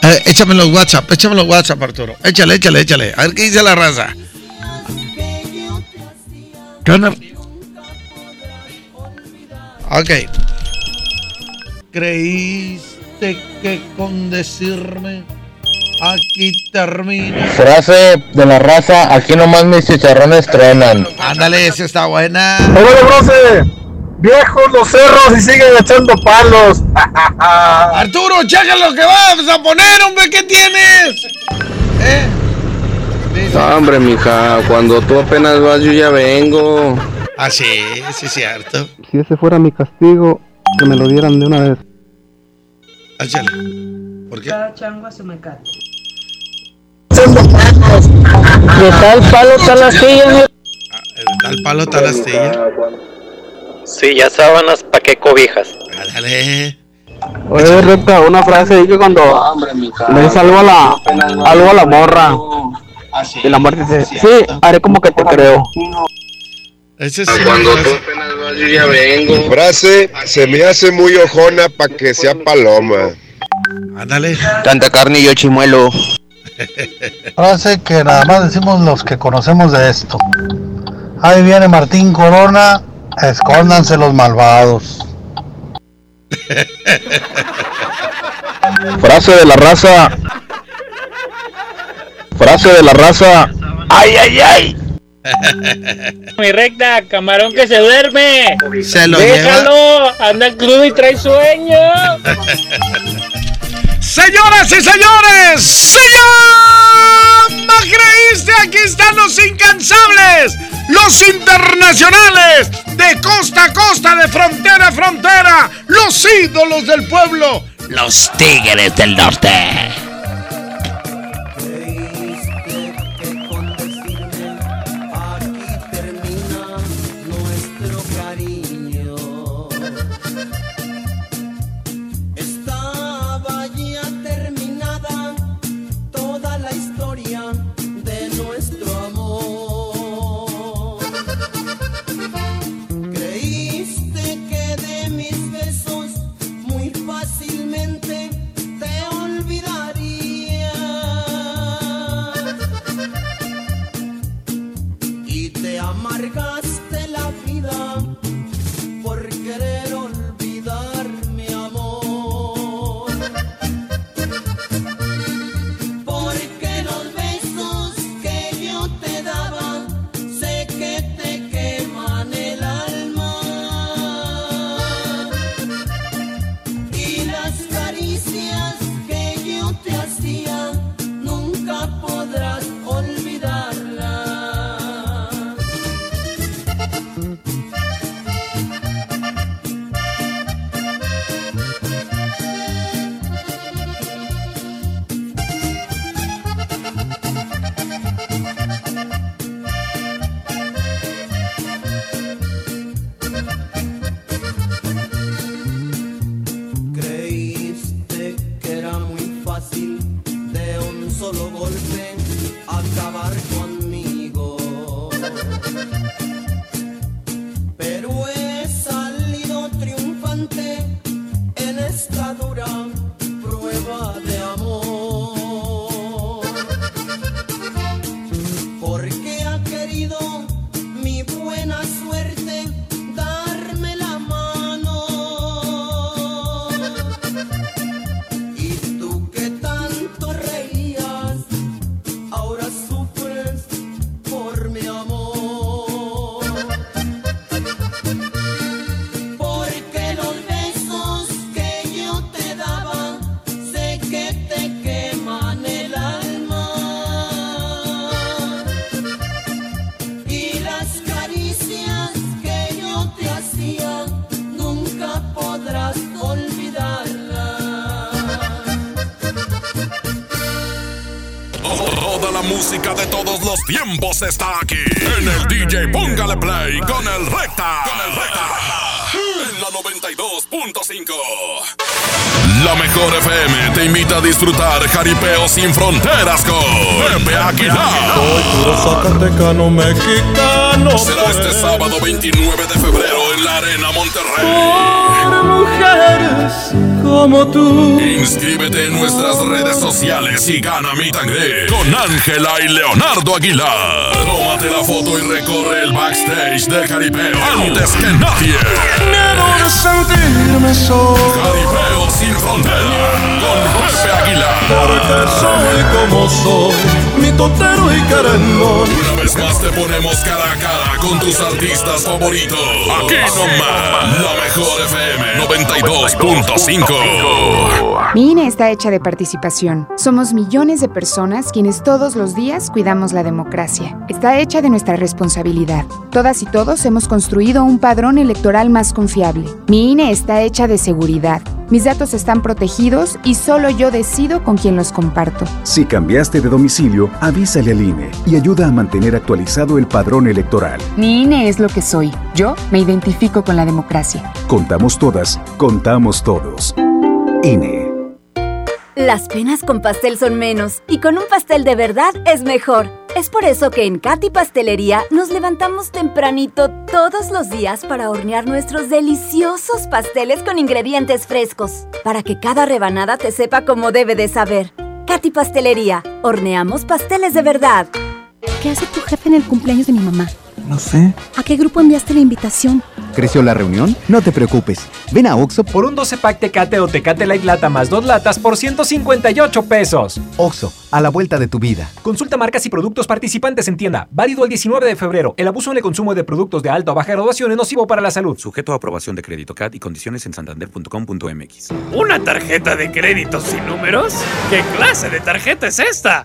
Eh, échame los WhatsApp, échame los WhatsApp, Arturo. Échale, échale, échale. A ver qué dice la raza. ¿Qué onda? Ok. Creíste que con decirme aquí termina. Frase de la raza, aquí nomás mis chicharrones truenan. Ándale, esa está buena. ¡Hola! Viejos los cerros y siguen echando palos. Arturo, checa lo que vas a poner, hombre, ¿qué tienes? ¿Eh? No, hombre, mija, cuando tú apenas vas, yo ya vengo. Ah, sí, sí, cierto. Si ese fuera mi castigo, que me lo dieran de una vez. Échale. ¿Por qué? Cada chango a su mecate. De tal palo, tal astilla. De tal palo, tal astilla. Sí, ya sábanas, ¿pa' qué cobijas? Dale. Oye, Recta, una frase ahí que cuando le dices algo a la, algo a la morra y la muerte dice, sí, haré como que te creo. Ese sí. Cuando tú apenas vas, yo ya vengo. Mi frase se me hace muy ojona para que sea paloma. Ándale. Tanta carne y yo chimuelo. Frase que nada más decimos los que conocemos de esto. Ahí viene Martín Corona, escóndanse los malvados. Frase de la raza. Frase de la raza. ¡Ay, ay, ay! Mi recta, camarón que se duerme. Se lo Déjalo, anda crudo y trae sueño. Señoras y señores, se llama Creíste, aquí están los incansables, los internacionales, de costa a costa, de frontera a frontera, los ídolos del pueblo, los tigres del norte. Los tiempos está aquí. En el DJ Póngale Play con el Recta. Con el Recta. En la 92.5. La mejor FM te invita a disfrutar jaripeo sin fronteras con Pepe Aguilar. Zacatecano mexicano. Será este sábado 29 de febrero en la Arena Monterrey. Por mujeres como tú. Inscríbete en nuestras redes sociales y gana mi tangre con Ángela y Leonardo Aguilar. Tómate la foto y recorre el backstage de Jaripeo antes que nadie. Miedo de sentirme solo. Jaripeo sin frontera con Pepe Aguilar. Porque soy como soy, mi totero y querendón. Una vez más te ponemos cara a cara con tus artistas favoritos. Aquí nomás, la mejor FM 92.5. Mi INE está hecha de participación. Somos millones de personas quienes todos los días cuidamos la democracia. Está hecha de nuestra responsabilidad. Todas y todos hemos construido un padrón electoral más confiable. Mi INE está hecha de seguridad. Mis datos están protegidos y solo yo decido con quién los comparto. Si cambiaste de domicilio, avísale al INE y ayuda a mantener actualizado el padrón electoral. Mi INE es lo que soy. Yo me identifico con la democracia. Contamos todas, contamos todos. INE. Las penas con pastel son menos y con un pastel de verdad es mejor. Es por eso que en Katy Pastelería nos levantamos tempranito todos los días para hornear nuestros deliciosos pasteles con ingredientes frescos, para que cada rebanada te sepa como debe de saber. Katy Pastelería, horneamos pasteles de verdad. ¿Qué hace tu jefe en el cumpleaños de mi mamá? No sé. ¿A qué grupo enviaste la invitación? ¿Creció la reunión? No te preocupes. Ven a Oxo por un 12 pack Tecate o Tecate Light Lata más dos latas por 158 pesos. Oxo, a la vuelta de tu vida. Consulta marcas y productos participantes en tienda. Válido el 19 de febrero. El abuso en el consumo de productos de alta o baja graduación es nocivo para la salud. Sujeto a aprobación de crédito CAT y condiciones en santander.com.mx. ¿Una tarjeta de crédito sin números? ¿Qué clase de tarjeta es esta?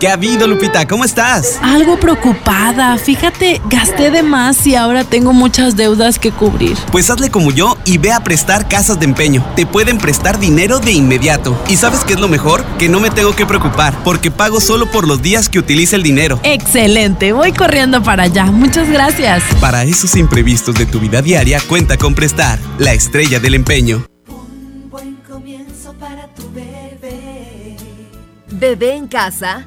¿Qué ha habido, Lupita? ¿Cómo estás? Algo preocupada. Fíjate, gasté de más y ahora tengo muchas deudas que cubrir. Pues hazle como yo y ve a prestar casas de empeño. Te pueden prestar dinero de inmediato. ¿Y sabes qué es lo mejor? Que no me tengo que preocupar porque pago solo por los días que utilice el dinero. Excelente. Voy corriendo para allá. Muchas gracias. Para esos imprevistos de tu vida diaria, cuenta con prestar. La estrella del empeño. Buen comienzo para tu bebé. Bebé en casa.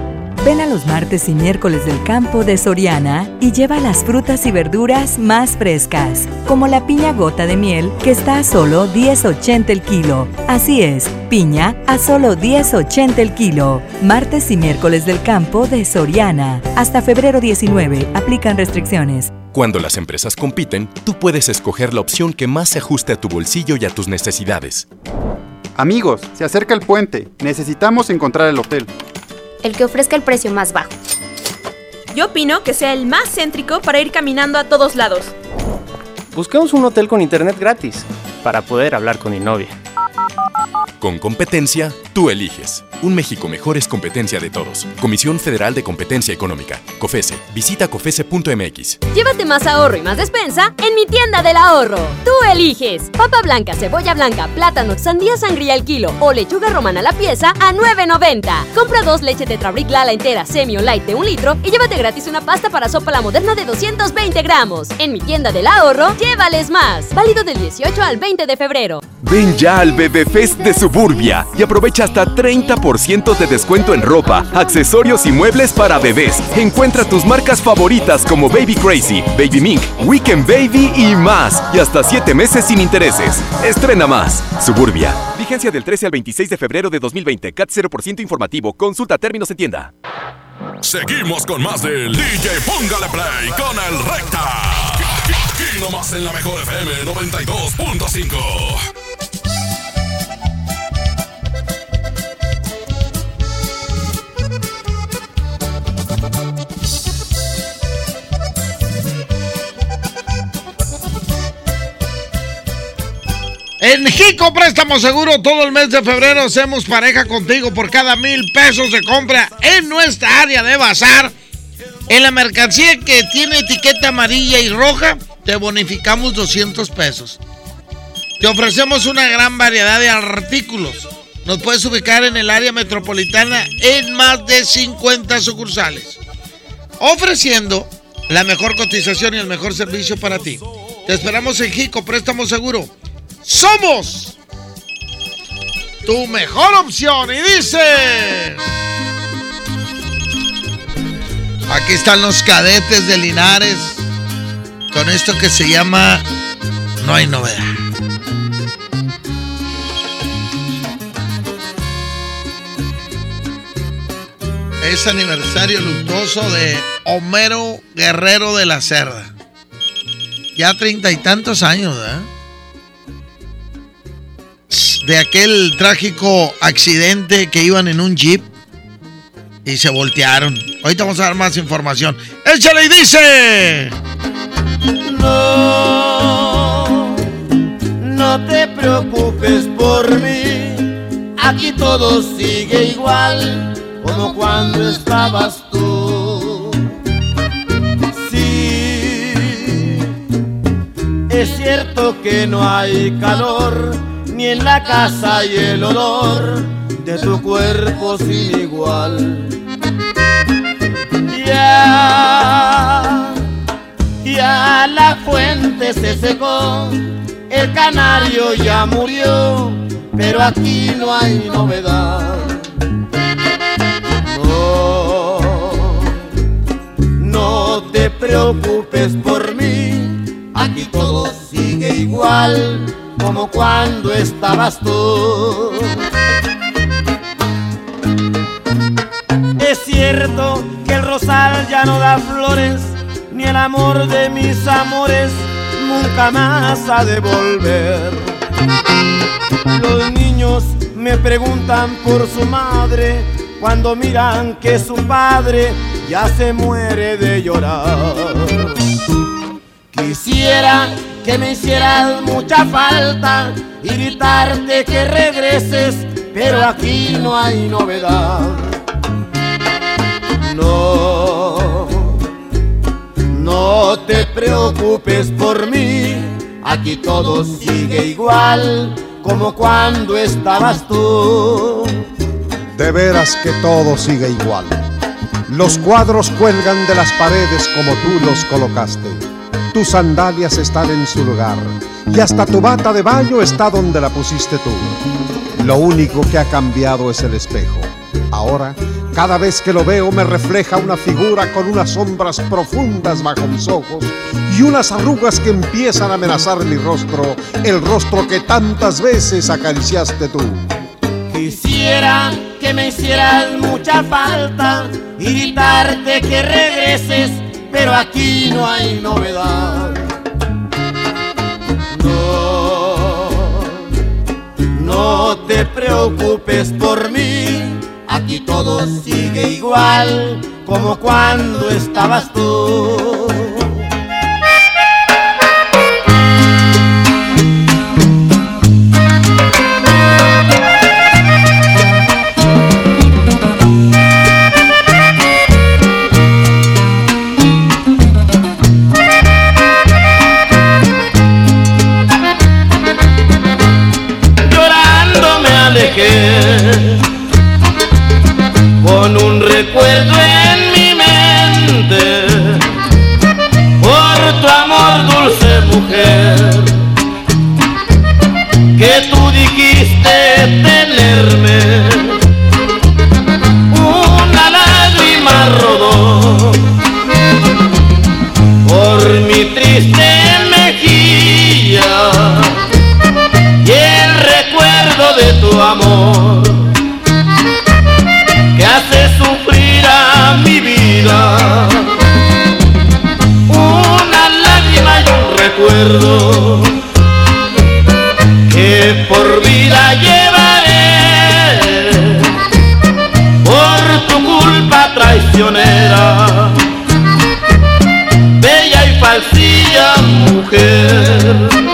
Ven a los martes y miércoles del campo de Soriana y lleva las frutas y verduras más frescas, como la piña gota de miel que está a solo 10.80 el kilo. Así es, piña a solo 10.80 el kilo. Martes y miércoles del campo de Soriana. Hasta febrero 19, aplican restricciones. Cuando las empresas compiten, tú puedes escoger la opción que más se ajuste a tu bolsillo y a tus necesidades. Amigos, se acerca el puente. Necesitamos encontrar el hotel el que ofrezca el precio más bajo. Yo opino que sea el más céntrico para ir caminando a todos lados. Busquemos un hotel con internet gratis para poder hablar con mi novia. Con competencia, Tú eliges. Un México mejor es competencia de todos. Comisión Federal de Competencia Económica. COFESE. Visita COFESE.mx. Llévate más ahorro y más despensa en mi tienda del ahorro. Tú eliges. Papa blanca, cebolla blanca, plátano, sandía sangría al kilo o lechuga romana a la pieza a 9.90. Compra dos leche Tetrabric Lala entera, semi o light de un litro y llévate gratis una pasta para sopa la moderna de 220 gramos. En mi tienda del ahorro, llévales más. Válido del 18 al 20 de febrero. Ven ya al Bebé Fest de Suburbia y aprovecha hasta 30% de descuento en ropa, accesorios y muebles para bebés. Encuentra tus marcas favoritas como Baby Crazy, Baby Mink, Weekend Baby y más. Y hasta 7 meses sin intereses. Estrena más. Suburbia. Vigencia del 13 al 26 de febrero de 2020. CAT 0% informativo. Consulta términos en tienda. Seguimos con más del DJ Póngale Play con el Recta. Aquí nomás en la mejor FM 92.5. En Jico Préstamo Seguro, todo el mes de febrero hacemos pareja contigo por cada mil pesos de compra en nuestra área de bazar. En la mercancía que tiene etiqueta amarilla y roja, te bonificamos 200 pesos. Te ofrecemos una gran variedad de artículos. Nos puedes ubicar en el área metropolitana en más de 50 sucursales, ofreciendo la mejor cotización y el mejor servicio para ti. Te esperamos en Jico Préstamo Seguro somos tu mejor opción. Y dice... Aquí están los cadetes de Linares con esto que se llama No hay novedad. Es aniversario luctuoso de Homero Guerrero de la Cerda. Ya treinta y tantos años, ¿eh? De aquel trágico accidente que iban en un jeep y se voltearon. Ahorita vamos a dar más información. ¡Échale y dice! No, no te preocupes por mí. Aquí todo sigue igual como cuando estabas tú. Sí, es cierto que no hay calor ni en la casa y el olor de tu cuerpo sin igual. Ya, ya la fuente se secó, el canario ya murió, pero aquí no hay novedad. No, no te preocupes por mí, aquí todo sigue igual como cuando estabas tú. Es cierto que el rosal ya no da flores, ni el amor de mis amores nunca más ha de volver. Los niños me preguntan por su madre cuando miran que su padre ya se muere de llorar. Quisiera que me hicieras mucha falta y gritarte que regreses, pero aquí no hay novedad. No, no te preocupes por mí, aquí todo sigue igual como cuando estabas tú. De veras que todo sigue igual. Los cuadros cuelgan de las paredes como tú los colocaste tus sandalias están en su lugar y hasta tu bata de baño está donde la pusiste tú. Lo único que ha cambiado es el espejo. Ahora, cada vez que lo veo me refleja una figura con unas sombras profundas bajo mis ojos y unas arrugas que empiezan a amenazar mi rostro, el rostro que tantas veces acariciaste tú. Quisiera que me hicieras mucha falta y gritarte que regreses pero aquí no hay novedad. No, no te preocupes por mí, aquí todo sigue igual como cuando estabas tú. con un recuerdo en mi mente por tu amor dulce mujer que tú dijiste tenerme. Una lágrima rodó por mi tristeza que por vida llevaré por tu culpa traicionera, bella y falsilla mujer.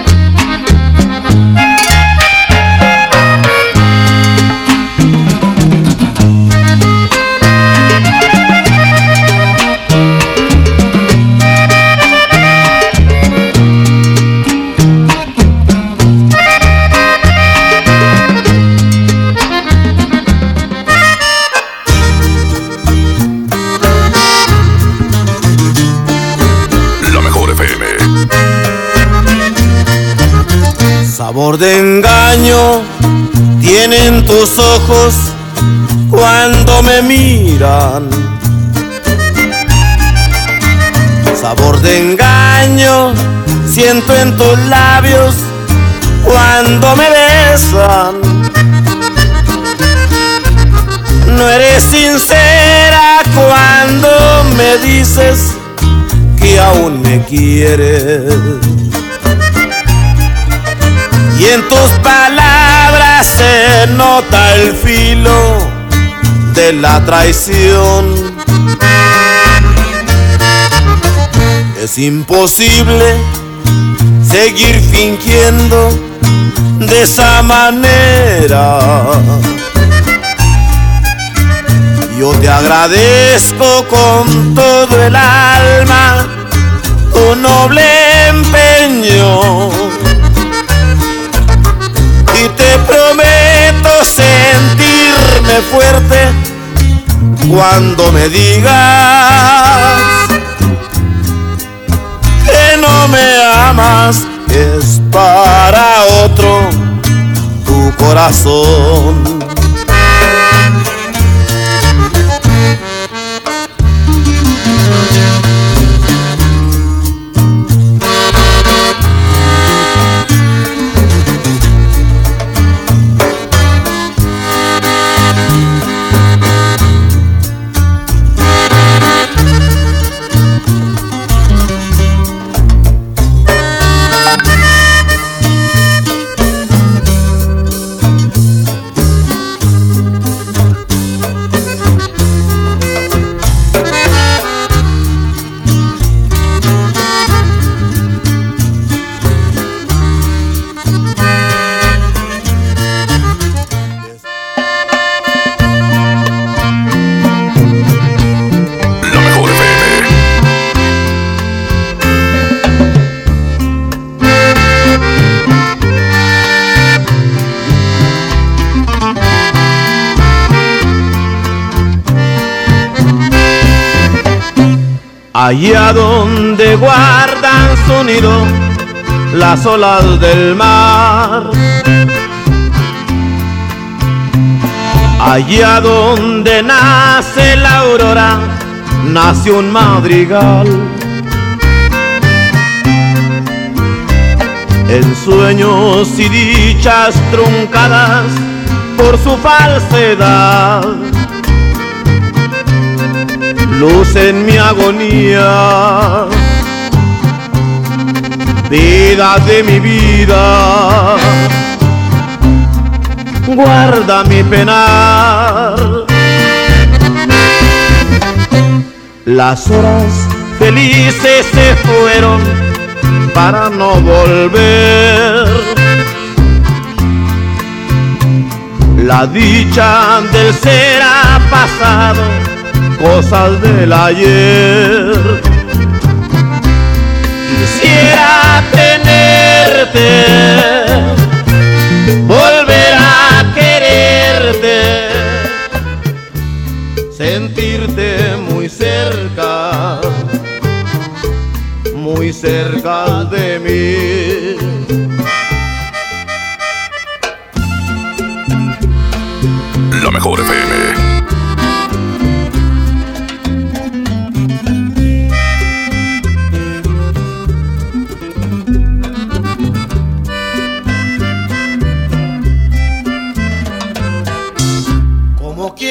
Sabor de engaño tienen tus ojos cuando me miran. Sabor de engaño siento en tus labios cuando me besan. No eres sincera cuando me dices que aún me quieres. En tus palabras se nota el filo de la traición. Es imposible seguir fingiendo de esa manera. Yo te agradezco con todo el alma tu noble empeño y te prometo sentirme fuerte cuando me digas que no me amas, es para otro tu corazón. Allá donde guardan su nido las olas del mar. Allá donde nace la aurora, nace un madrigal. En sueños y dichas truncadas por su falsedad. Luz en mi agonía, vida de mi vida, guarda mi penar. Las horas felices se fueron para no volver. La dicha del ser ha pasado, cosas del ayer. Quisiera tenerte, volver a quererte,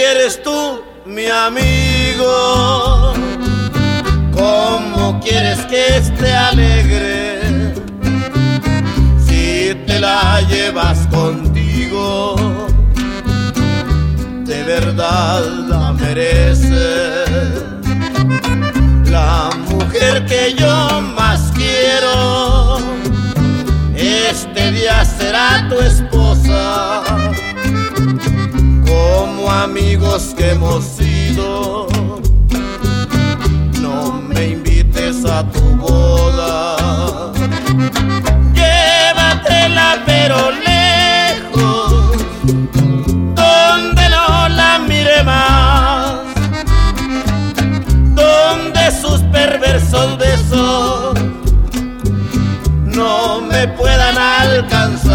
¿Cómo quieres tú, mi amigo? ¿Cómo quieres que esté alegre? Si te la llevas contigo, de verdad la mereces. La mujer que yo más quiero, este día será tu esposa como amigos que hemos sido. No me invites a tu boda. Llévatela pero lejos, donde no la mire más, donde sus perversos besos no me puedan alcanzar.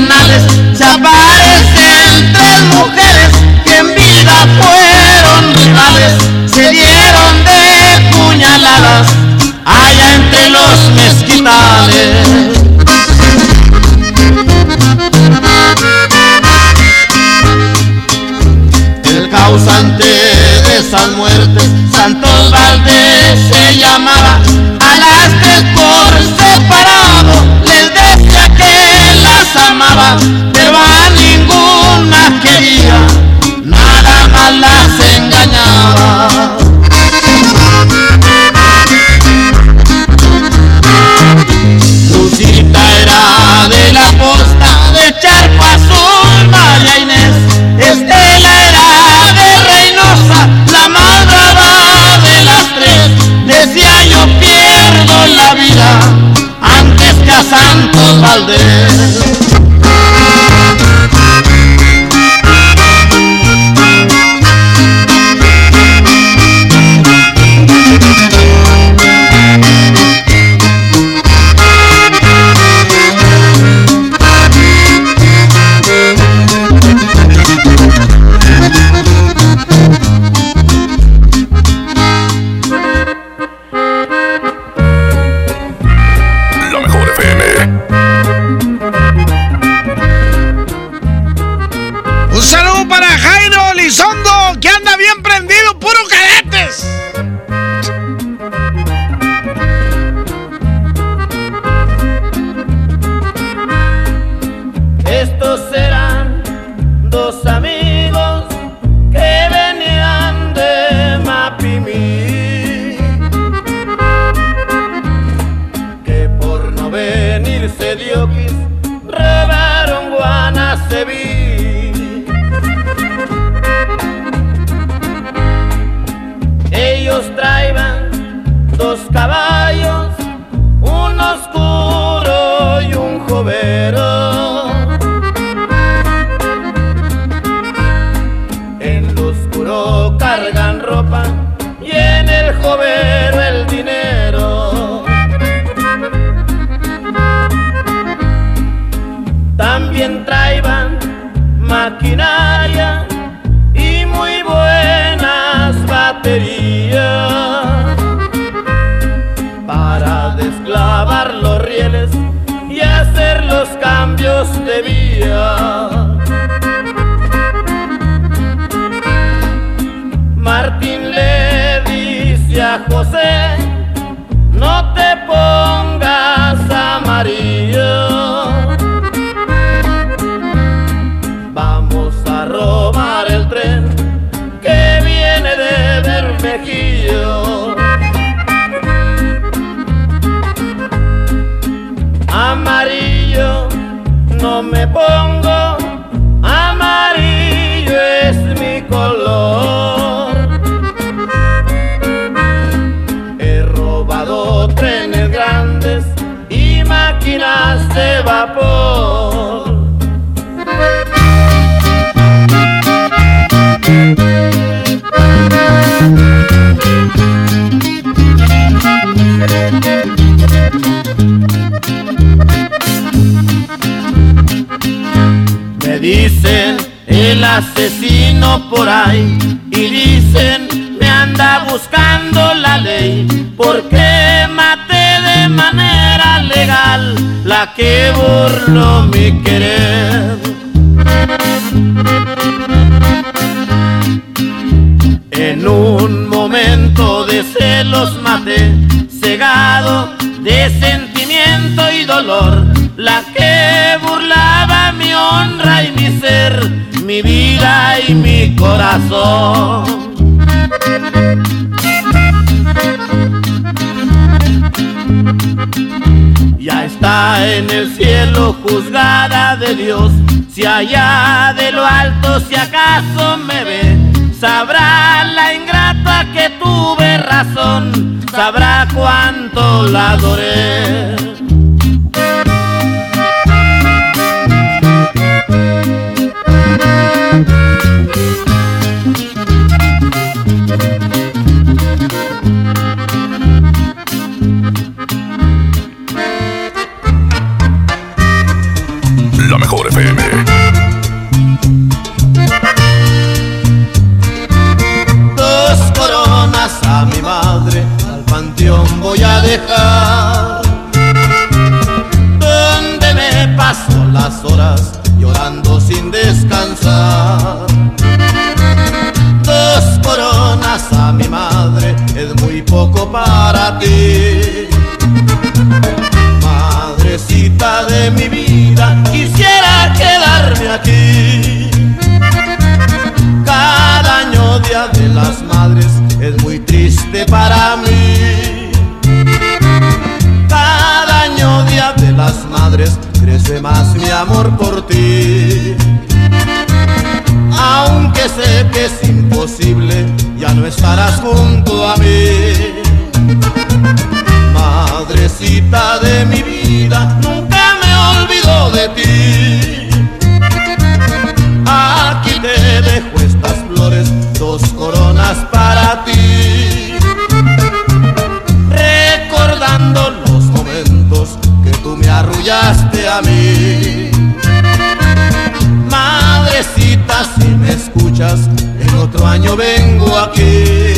Se aparecen tres mujeres que en vida fueron rivales, se dieron de puñaladas allá entre los mezquitales. El causante de esas muertes, Santos Valdés se llamaba, Valdés. De mi vida, quisiera quedarme aquí. Cada año Día de las Madres es muy triste para mí. Cada año Día de las Madres crece más mi amor por ti. Aunque sé que es imposible, ya no estarás junto a mí. Madrecita de mi vida, nunca de ti. Aquí te dejo estas flores, dos coronas para ti. Recordando los momentos que tú me arrullaste a mí. Madrecita, si me escuchas, en otro año vengo aquí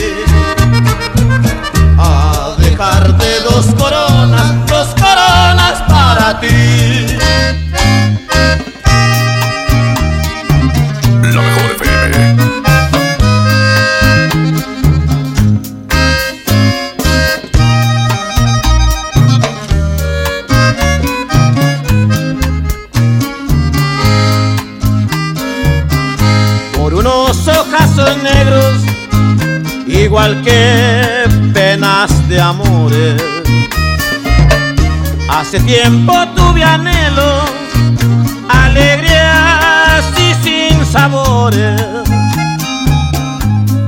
igual que penas de amores. Hace tiempo tuve anhelos, alegrías y sin sabores.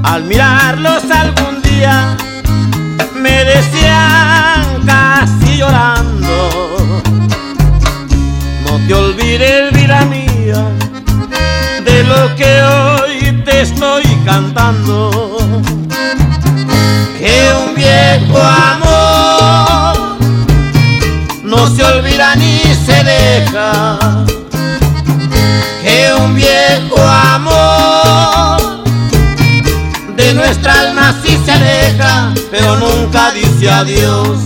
Al mirarlos algún día, me decían casi llorando, no te olvides vida mía de lo que hoy te estoy cantando. Olvida ni se deja. Que un viejo amor de nuestra alma sí se aleja, pero nunca dice adiós.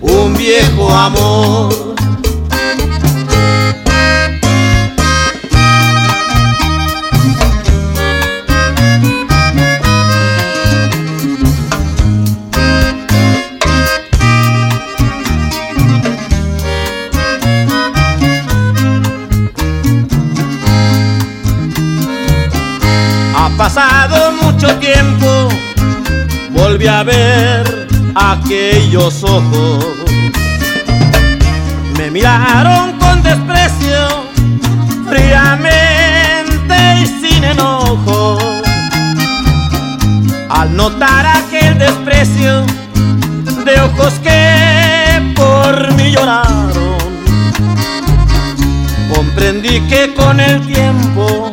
Un viejo amor. volví a ver aquellos ojos. Me miraron con desprecio, fríamente y sin enojo. Al notar aquel desprecio de ojos que por mí lloraron, comprendí que con el tiempo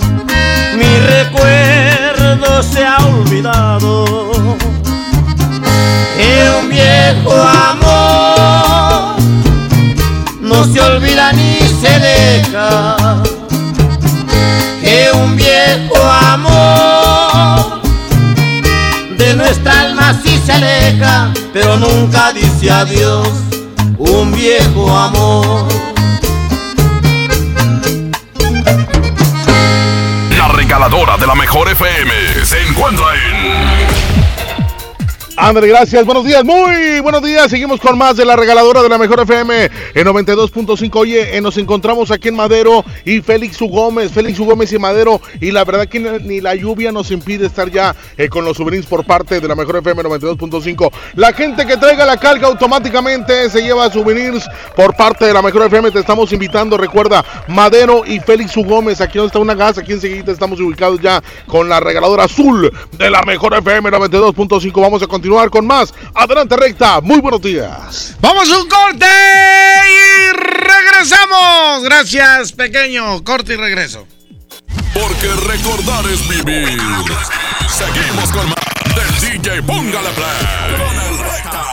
mi recuerdo se ha olvidado. Olvida ni se deja. Que un viejo amor de nuestra alma sí se aleja, pero nunca dice adiós. Un viejo amor. La regaladora de la mejor FM se encuentra en. André, gracias. Buenos días, muy buenos días. Seguimos con más de la regaladora de la Mejor FM en 92.5. Oye, eh, nos encontramos aquí en Madero y Félix U. Gómez, Félix U. Gómez y Madero. Y la verdad que ni la lluvia nos impide estar ya eh, con los souvenirs por parte de la Mejor FM 92.5. La gente que traiga la carga automáticamente se lleva souvenirs por parte de la Mejor FM. Te estamos invitando, recuerda, Madero y Félix U. Gómez. Aquí donde está una gas, aquí enseguida estamos ubicados ya con la regaladora azul de la Mejor FM 92.5. Vamos a continuar con más. Adelante, recta. Muy buenos días. Vamos a un corte y regresamos. Gracias, pequeño. Corte y regreso. Porque recordar es vivir. Seguimos con más del DJ Póngale Play con el recta.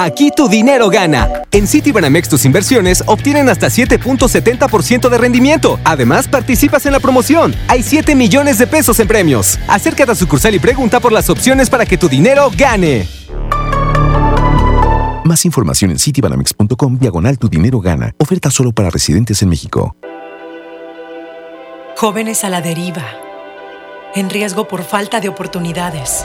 Aquí tu dinero gana. En Citibanamex tus inversiones obtienen hasta 7.70% de rendimiento. Además, participas en la promoción. Hay 7 millones de pesos en premios. Acércate a sucursal y pregunta por las opciones para que tu dinero gane. Más información en citibanamex.com diagonal tu dinero gana. Oferta solo para residentes en México. Jóvenes a la deriva. En riesgo por falta de oportunidades.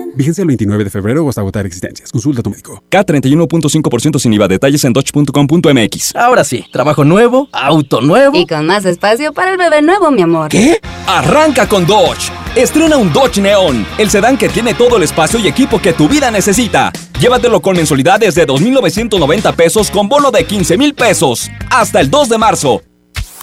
Vigencia el 29 de febrero o hasta agotar existencias. Consulta a tu médico. K31.5% sin IVA. Detalles en dodge.com.mx. Ahora sí, trabajo nuevo, auto nuevo. Y con más espacio para el bebé nuevo, mi amor. ¿Qué? Arranca con Dodge. Estrena un Dodge Neon, el sedán que tiene todo el espacio y equipo que tu vida necesita. Llévatelo con mensualidades de 2.990 pesos con bono de 15.000 pesos. Hasta el 2 de marzo.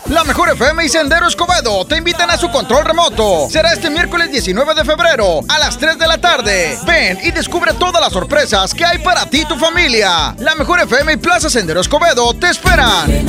La Mejor FM y Sendero Escobedo te invitan a su control remoto. Será este miércoles 19 de febrero a las 3 de la tarde. Ven y descubre todas las sorpresas que hay para ti y tu familia. La Mejor FM y Plaza Sendero Escobedo te esperan.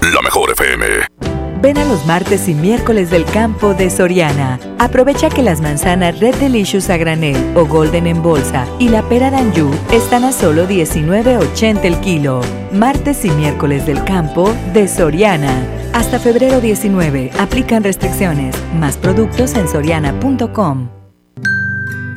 La mejor FM. Ven a los martes y miércoles del campo de Soriana. Aprovecha que las manzanas Red Delicious a granel o Golden en bolsa y la pera Danju están a solo 19.80 el kilo. Martes y miércoles del campo de Soriana. Hasta febrero 19. Aplican restricciones. Más productos en soriana.com.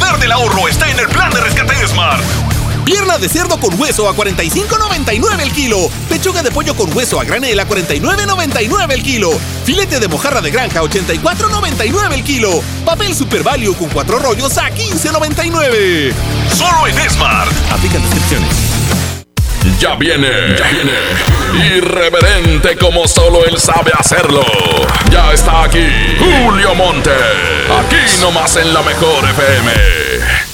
El poder del ahorro está en el plan de rescate de Smart. Pierna de cerdo con hueso a 45.99 el kilo. Pechuga de pollo con hueso a granel a 49.99 el kilo. Filete de mojarra de granja a 84.99 el kilo. Papel Super Value con cuatro rollos a 15.99. Solo en Smart. Aplican descripciones. Ya viene, ya viene. Irreverente como solo él sabe hacerlo. Ya está aquí Julio Monte. Aquí nomás en la mejor FM.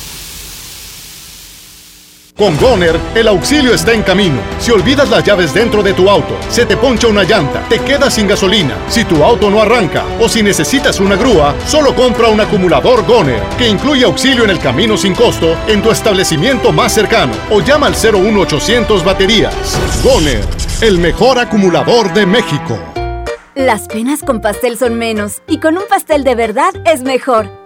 Con Goner, el auxilio está en camino. Si olvidas las llaves dentro de tu auto, se te poncha una llanta, te quedas sin gasolina, si tu auto no arranca o si necesitas una grúa, solo compra un acumulador Goner, que incluye auxilio en el camino sin costo en tu establecimiento más cercano o llama al 01800 baterías. Goner, el mejor acumulador de México. Las penas con pastel son menos y con un pastel de verdad es mejor.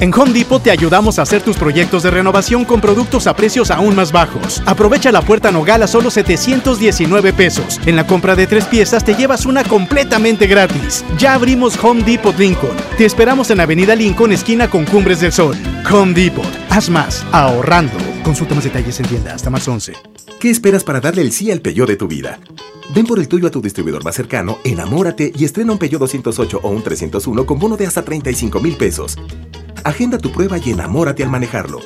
En Home Depot te ayudamos a hacer tus proyectos de renovación con productos a precios aún más bajos. Aprovecha la puerta Nogal a solo 719 pesos. En la compra de tres piezas te llevas una completamente gratis. Ya abrimos Home Depot Lincoln. Te esperamos en Avenida Lincoln, esquina con Cumbres del Sol. Home Depot. Haz más, ahorrando. Consulta más detalles en tienda hasta más 11. ¿Qué esperas para darle el sí al Peugeot de tu vida? Ven por el tuyo a tu distribuidor más cercano, enamórate y estrena un Peugeot 208 o un 301 con bono de hasta 35 mil pesos. Agenda tu prueba y enamórate al manejarlo.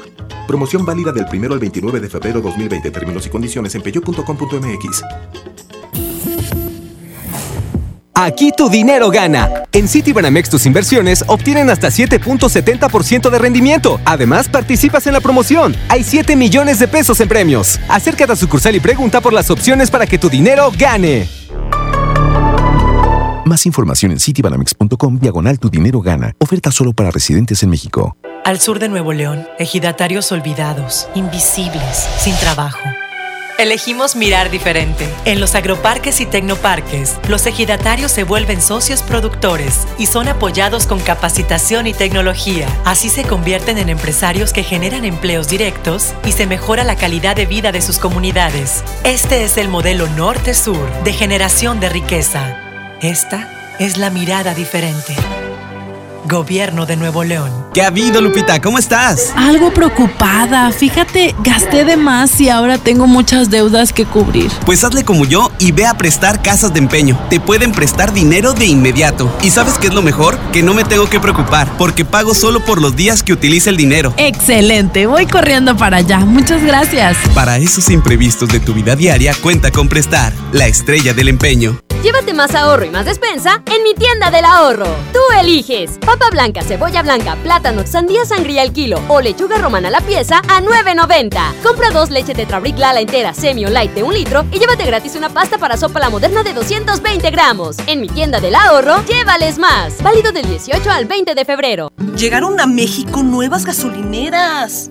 Promoción válida del 1 al 29 de febrero 2020. Términos y condiciones en peyo.com.mx. Aquí tu dinero gana. En Citibanamex tus inversiones obtienen hasta 7.70% de rendimiento. Además, participas en la promoción. Hay 7 millones de pesos en premios. Acércate a sucursal y pregunta por las opciones para que tu dinero gane. Más información en citibanamex.com diagonal tu dinero gana. Oferta solo para residentes en México. Al sur de Nuevo León, ejidatarios olvidados, invisibles, sin trabajo. Elegimos mirar diferente. En los agroparques y tecnoparques, los ejidatarios se vuelven socios productores y son apoyados con capacitación y tecnología. Así se convierten en empresarios que generan empleos directos y se mejora la calidad de vida de sus comunidades. Este es el modelo norte-sur de generación de riqueza. Esta es la mirada diferente. Gobierno de Nuevo León. ¿Qué ha habido, Lupita? ¿Cómo estás? Algo preocupada. Fíjate, gasté de más y ahora tengo muchas deudas que cubrir. Pues hazle como yo y ve a prestar casas de empeño. Te pueden prestar dinero de inmediato. ¿Y sabes qué es lo mejor? Que no me tengo que preocupar, porque pago solo por los días que utilice el dinero. Excelente, voy corriendo para allá. Muchas gracias. Para esos imprevistos de tu vida diaria, cuenta con prestar, la estrella del empeño. Llévate más ahorro y más despensa en mi tienda del ahorro. Tú eliges papa blanca, cebolla blanca, plátano, sandía sangría al kilo o lechuga romana a la pieza a 9.90. Compra dos leche Tetrabric Lala entera semi o light de un litro y llévate gratis una pasta para sopa la moderna de 220 gramos. En mi tienda del ahorro, llévales más. Válido del 18 al 20 de febrero. Llegaron a México nuevas gasolineras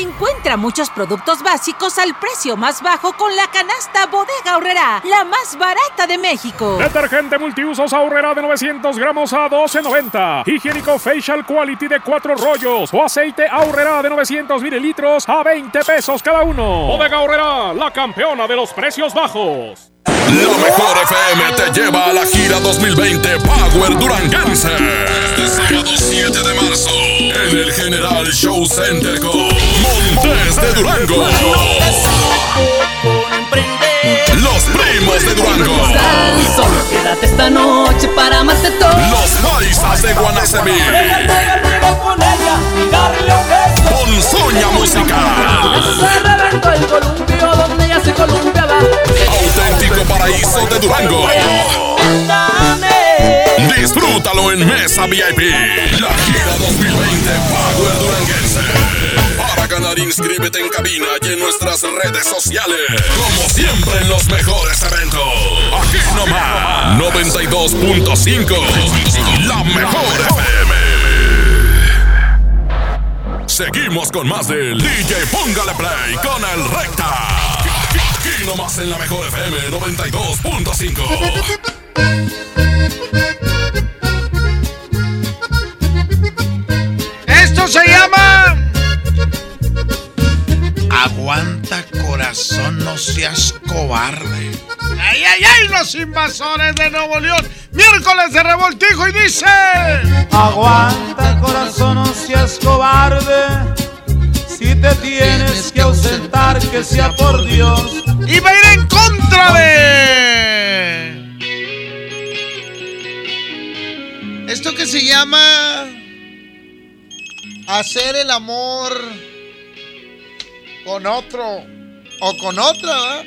Encuentra muchos productos básicos al precio más bajo con la canasta Bodega Horrera, la más barata de México. Detergente multiusos Ahorrera de 900 gramos a 12.90. Higiénico Facial Quality de 4 rollos o aceite Ahorrera de 900 mililitros a 20 pesos cada uno. Bodega Horrera, la campeona de los precios bajos. La mejor FM te lleva a la gira 2020 Power Duranguense. Este sábado 7 de marzo en el General Show Center con Montes de Durango. Los primos de Durango. Quédate esta noche para de todo. Los paisas de Guanacemí. Ponzoña musical. Auténtico paraíso de Durango. Disfrútalo en Mesa VIP. La gira 2020 Power Duranguense. Ganar, inscríbete en cabina y en nuestras redes sociales. Como siempre en los mejores eventos. Aquí nomás. 92.5. La mejor FM. Seguimos con más del DJ Póngale Play con el Recta. Aquí nomás en la mejor FM 92.5. Esto se llama. Aguanta corazón, no seas cobarde. ¡Ay, ay, ay! Los invasores de Nuevo León. Miércoles de revoltijo y dice. Aguanta corazón, no seas cobarde. Si te tienes que ausentar, que sea por Dios. Y va a ir en contra de. Esto que se llama. Hacer el amor con otro o con otra, ¿verdad?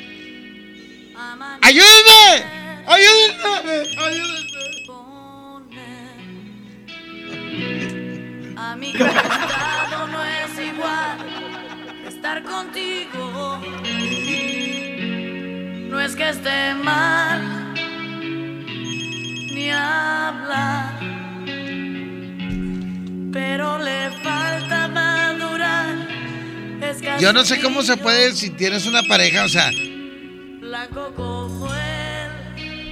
¡Ayúdenme! ¡Ayúdenme! ¡Ayúdenme! A mi costado no es igual estar contigo. No es que esté mal ni hablar, pero le falta madurar. Yo no sé cómo se puede si tienes una pareja, o sea,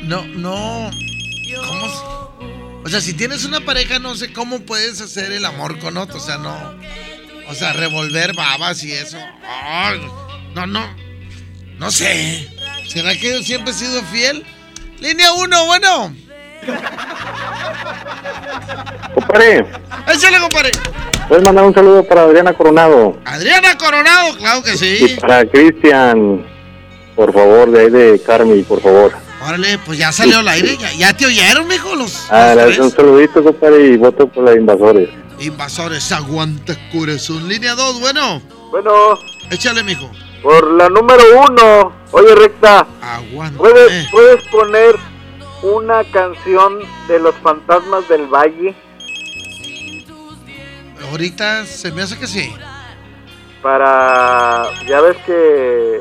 no, no. ¿Cómo? se- O sea, si tienes una pareja, no sé cómo puedes hacer el amor con otro, o sea, no. O sea, revolver babas y eso. No, no. No sé. ¿Será que yo siempre he sido fiel? Línea 1, bueno. Compadre, Échale, compadre. puedes mandar un saludo para Adriana Coronado Adriana Coronado, claro que y sí. para Cristian, por favor, de ahí de Carmi, por favor. Órale, pues ya salió al aire. Ya, ya te oyeron, mijo, los, Ah, los tres. un saludito, compadre, y voto por los invasores. Invasores, aguanta corazón. Línea 2, bueno. Bueno. Échale, mijo. Por la número uno, oye, recta, Aguanta. ¿puedes, ¿puedes poner una canción de los fantasmas del valle Ahorita se me hace que sí. para... Ya ves que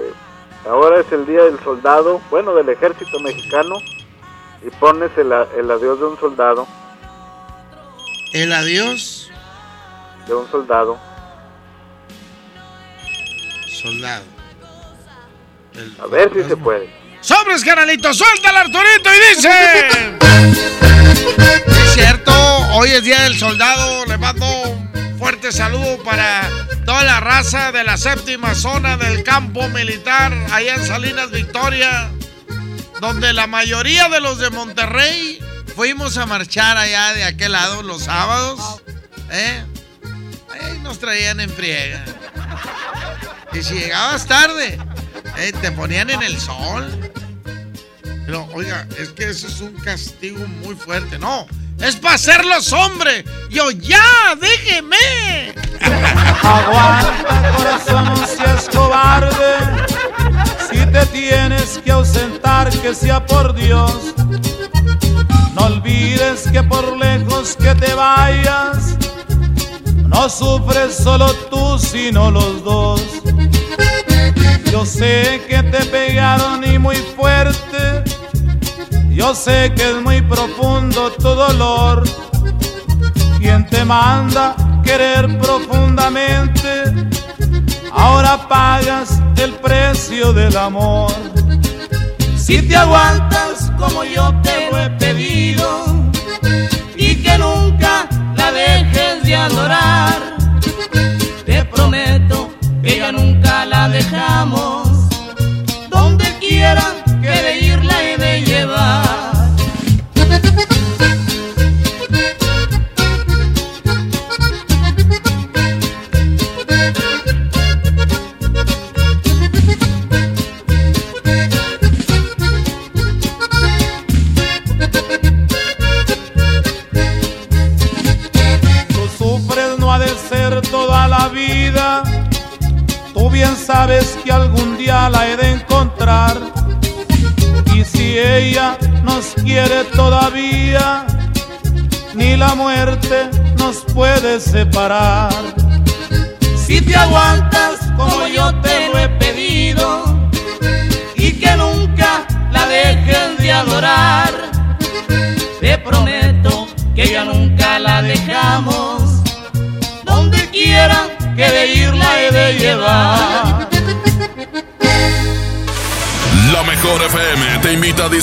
ahora es el Día del Soldado, bueno, del Ejército Mexicano, y pones el, el adiós de un soldado, El adiós, de un soldado. soldado. A ver si se puede. ¡Sobres, canalito! ¡Suéltala, Arturito! Y dice... Es cierto, hoy es Día del Soldado. Le mando un fuerte saludo para toda la raza de la séptima zona del campo militar, allá en Salinas Victoria, donde la mayoría de los de Monterrey fuimos a marchar allá de aquel lado los sábados. ¿eh? Ahí nos traían en friega. Y si llegabas tarde, eh, te ponían en el sol. Pero, oiga, es que eso es un castigo muy fuerte. No, es para hacerlos hombres. Yo ya, déjeme. Aguanta corazón, no seas cobarde. te tienes que ausentar, que sea por Dios. No olvides que por lejos que te vayas, no sufres solo tú, sino los dos. Yo sé que te pegaron y muy fuerte, yo sé que es muy profundo tu dolor. Quien te manda querer profundamente, ahora pagas el precio del amor. Si te aguantas como yo te lo he pedido y que nunca la dejes de adorar,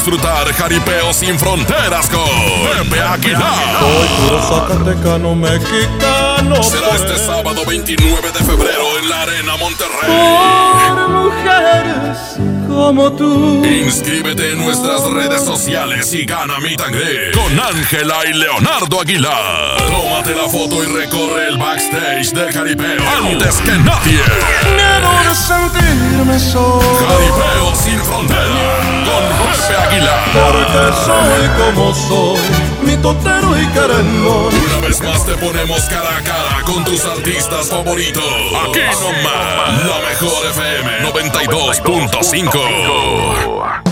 disfrutar Jaripeo sin fronteras con Pepe Aguilar. Soy puro zacatecano mexicano. Será este sábado 29 de febrero en la Arena Monterrey. Por mujeres como tú. Inscríbete en nuestras redes sociales y gana mi tangre con Ángela y Leonardo Aguilar. Tómate la foto y recorre el backstage de Jaripeo antes que nadie. Sentirme solo. Sin frontera con Pepe Aguilar. Porque soy como soy, mi totero y querendón. Una vez más te ponemos cara a cara con tus artistas favoritos. Aquí nomás, la mejor FM 92.5.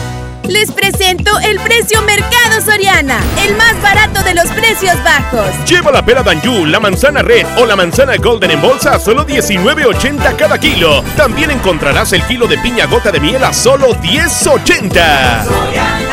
Les presento el precio Mercado Soriana, el más barato de los precios bajos. Lleva la pera Danju, la manzana red o la manzana golden en bolsa a solo 19.80 cada kilo. También encontrarás el kilo de piña gota de miel a solo 10.80.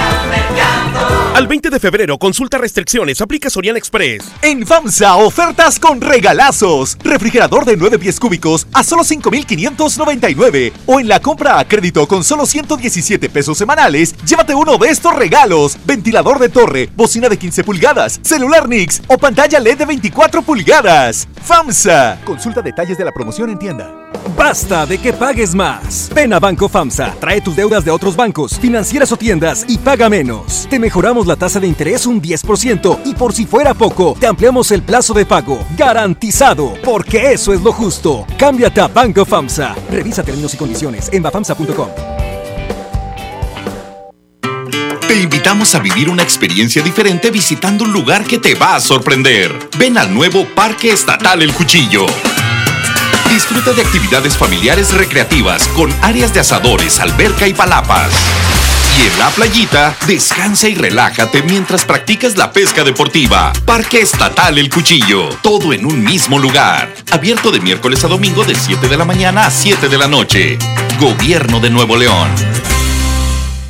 Al 20 de febrero, consulta restricciones, aplica Soriana Express. En FAMSA, ofertas con regalazos. Refrigerador de 9 pies cúbicos a solo 5,599. O en la compra a crédito con solo 117 pesos semanales, llévate uno de estos regalos. Ventilador de torre, bocina de 15 pulgadas, celular Nix o pantalla LED de 24 pulgadas. FAMSA. Consulta detalles de la promoción en tienda. Basta de que pagues más. Ven a Banco FAMSA, trae tus deudas de otros bancos, financieras o tiendas y paga menos. Te mejoramos la tasa de interés un 10% y por si fuera poco, te ampliamos el plazo de pago. Garantizado, porque eso es lo justo. Cámbiate a Banco FAMSA. Revisa términos y condiciones en bafamsa.com. Te invitamos a vivir una experiencia diferente visitando un lugar que te va a sorprender. Ven al nuevo Parque Estatal El Cuchillo. Disfruta de actividades familiares recreativas con áreas de asadores, alberca y palapas. Y en la playita, descansa y relájate mientras practicas la pesca deportiva. Parque Estatal El Cuchillo. Todo en un mismo lugar. Abierto de miércoles a domingo de 7 de la mañana a 7 de la noche. Gobierno de Nuevo León.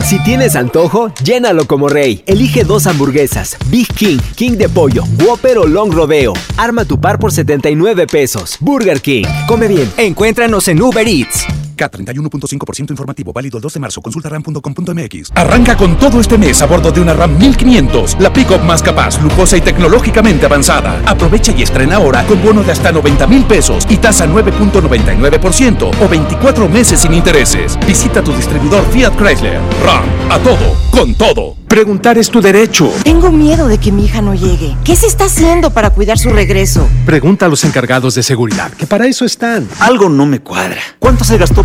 Si tienes antojo, llénalo como rey. Elige dos hamburguesas, Big King, King de pollo, Whopper o Long Rodeo. Arma tu par por 79 pesos. Burger King. Come bien. Encuéntranos en Uber Eats. K31.5% informativo, válido el 2 de marzo. Consulta ram.com.mx. Arranca con todo este mes a bordo de una RAM 1500, la pick-up más capaz, lujosa y tecnológicamente avanzada. Aprovecha y estrena ahora con bono de hasta 90 mil pesos y tasa 9.99% o 24 meses sin intereses. Visita tu distribuidor Fiat Chrysler. RAM, a todo, con todo. Preguntar es tu derecho. Tengo miedo de que mi hija no llegue. ¿Qué se está haciendo para cuidar su regreso? Pregunta a los encargados de seguridad, que para eso están. Algo no me cuadra. ¿Cuánto se gastó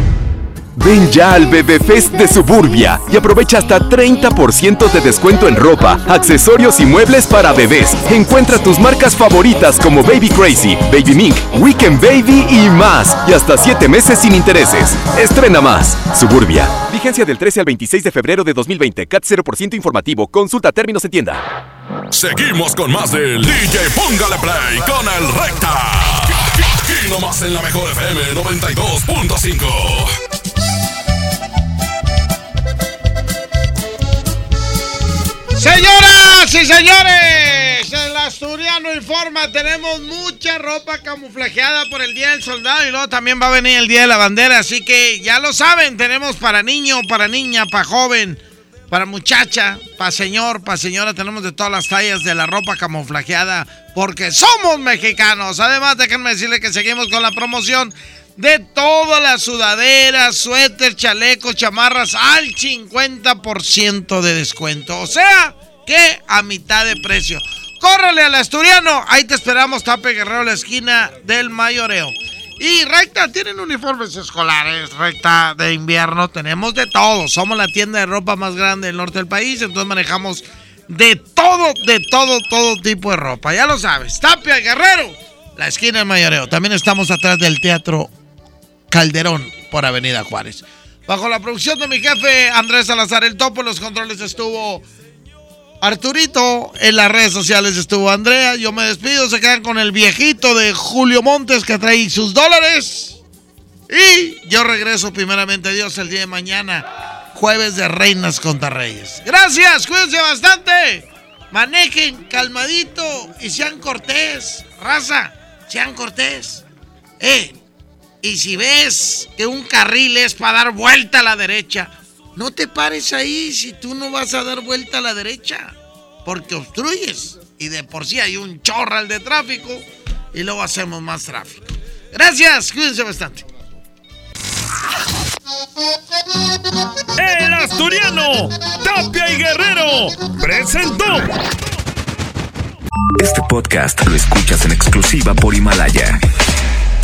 Ven ya al Bebé Fest de Suburbia y aprovecha hasta 30% de descuento en ropa, accesorios y muebles para bebés. Encuentra tus marcas favoritas como Baby Crazy, Baby Mink, Weekend Baby y más. Y hasta 7 meses sin intereses. Estrena más. Suburbia. Vigencia del 13 al 26 de febrero de 2020. CAT 0% informativo. Consulta términos en tienda. Seguimos con más del DJ Póngale Play con el Recta. Aquí nomás en la mejor FM 92.5. Señoras y señores, el Asturiano Informa, tenemos mucha ropa camuflajeada por el Día del Soldado y luego también va a venir el Día de la Bandera, así que ya lo saben, tenemos para niño, para niña, para joven, para muchacha, para señor, para señora, tenemos de todas las tallas de la ropa camuflajeada porque somos mexicanos. Además, déjenme decirle que seguimos con la promoción de todas las sudaderas, suéter, chalecos, chamarras al 50% de descuento. O sea, que a mitad de precio. Córrele al asturiano, ahí te esperamos, Tape Guerrero, la esquina del mayoreo. Y recta, tienen uniformes escolares, recta de invierno, tenemos de todo. Somos la tienda de ropa más grande del norte del país, entonces manejamos de todo, de todo, todo tipo de ropa. Ya lo sabes, Tapia Guerrero, la esquina del mayoreo. También estamos atrás del Teatro Calderón por Avenida Juárez. Bajo la producción de mi jefe Andrés Salazar el Topo, en los controles estuvo Arturito, en las redes sociales estuvo Andrea. Yo me despido, se quedan con el viejito de Julio Montes que trae sus dólares. Y yo regreso primeramente a Dios el día de mañana, jueves de Reinas contra Reyes. Gracias, cuídense bastante. Manejen calmadito y sean cortés. Raza, sean cortés. Eh, y si ves que un carril es para dar vuelta a la derecha, no te pares ahí si tú no vas a dar vuelta a la derecha, porque obstruyes. Y de por sí hay un chorral de tráfico y luego hacemos más tráfico. Gracias, cuídense bastante. El Asturiano, Tapia y Guerrero, presentó. Este podcast lo escuchas en exclusiva por Himalaya.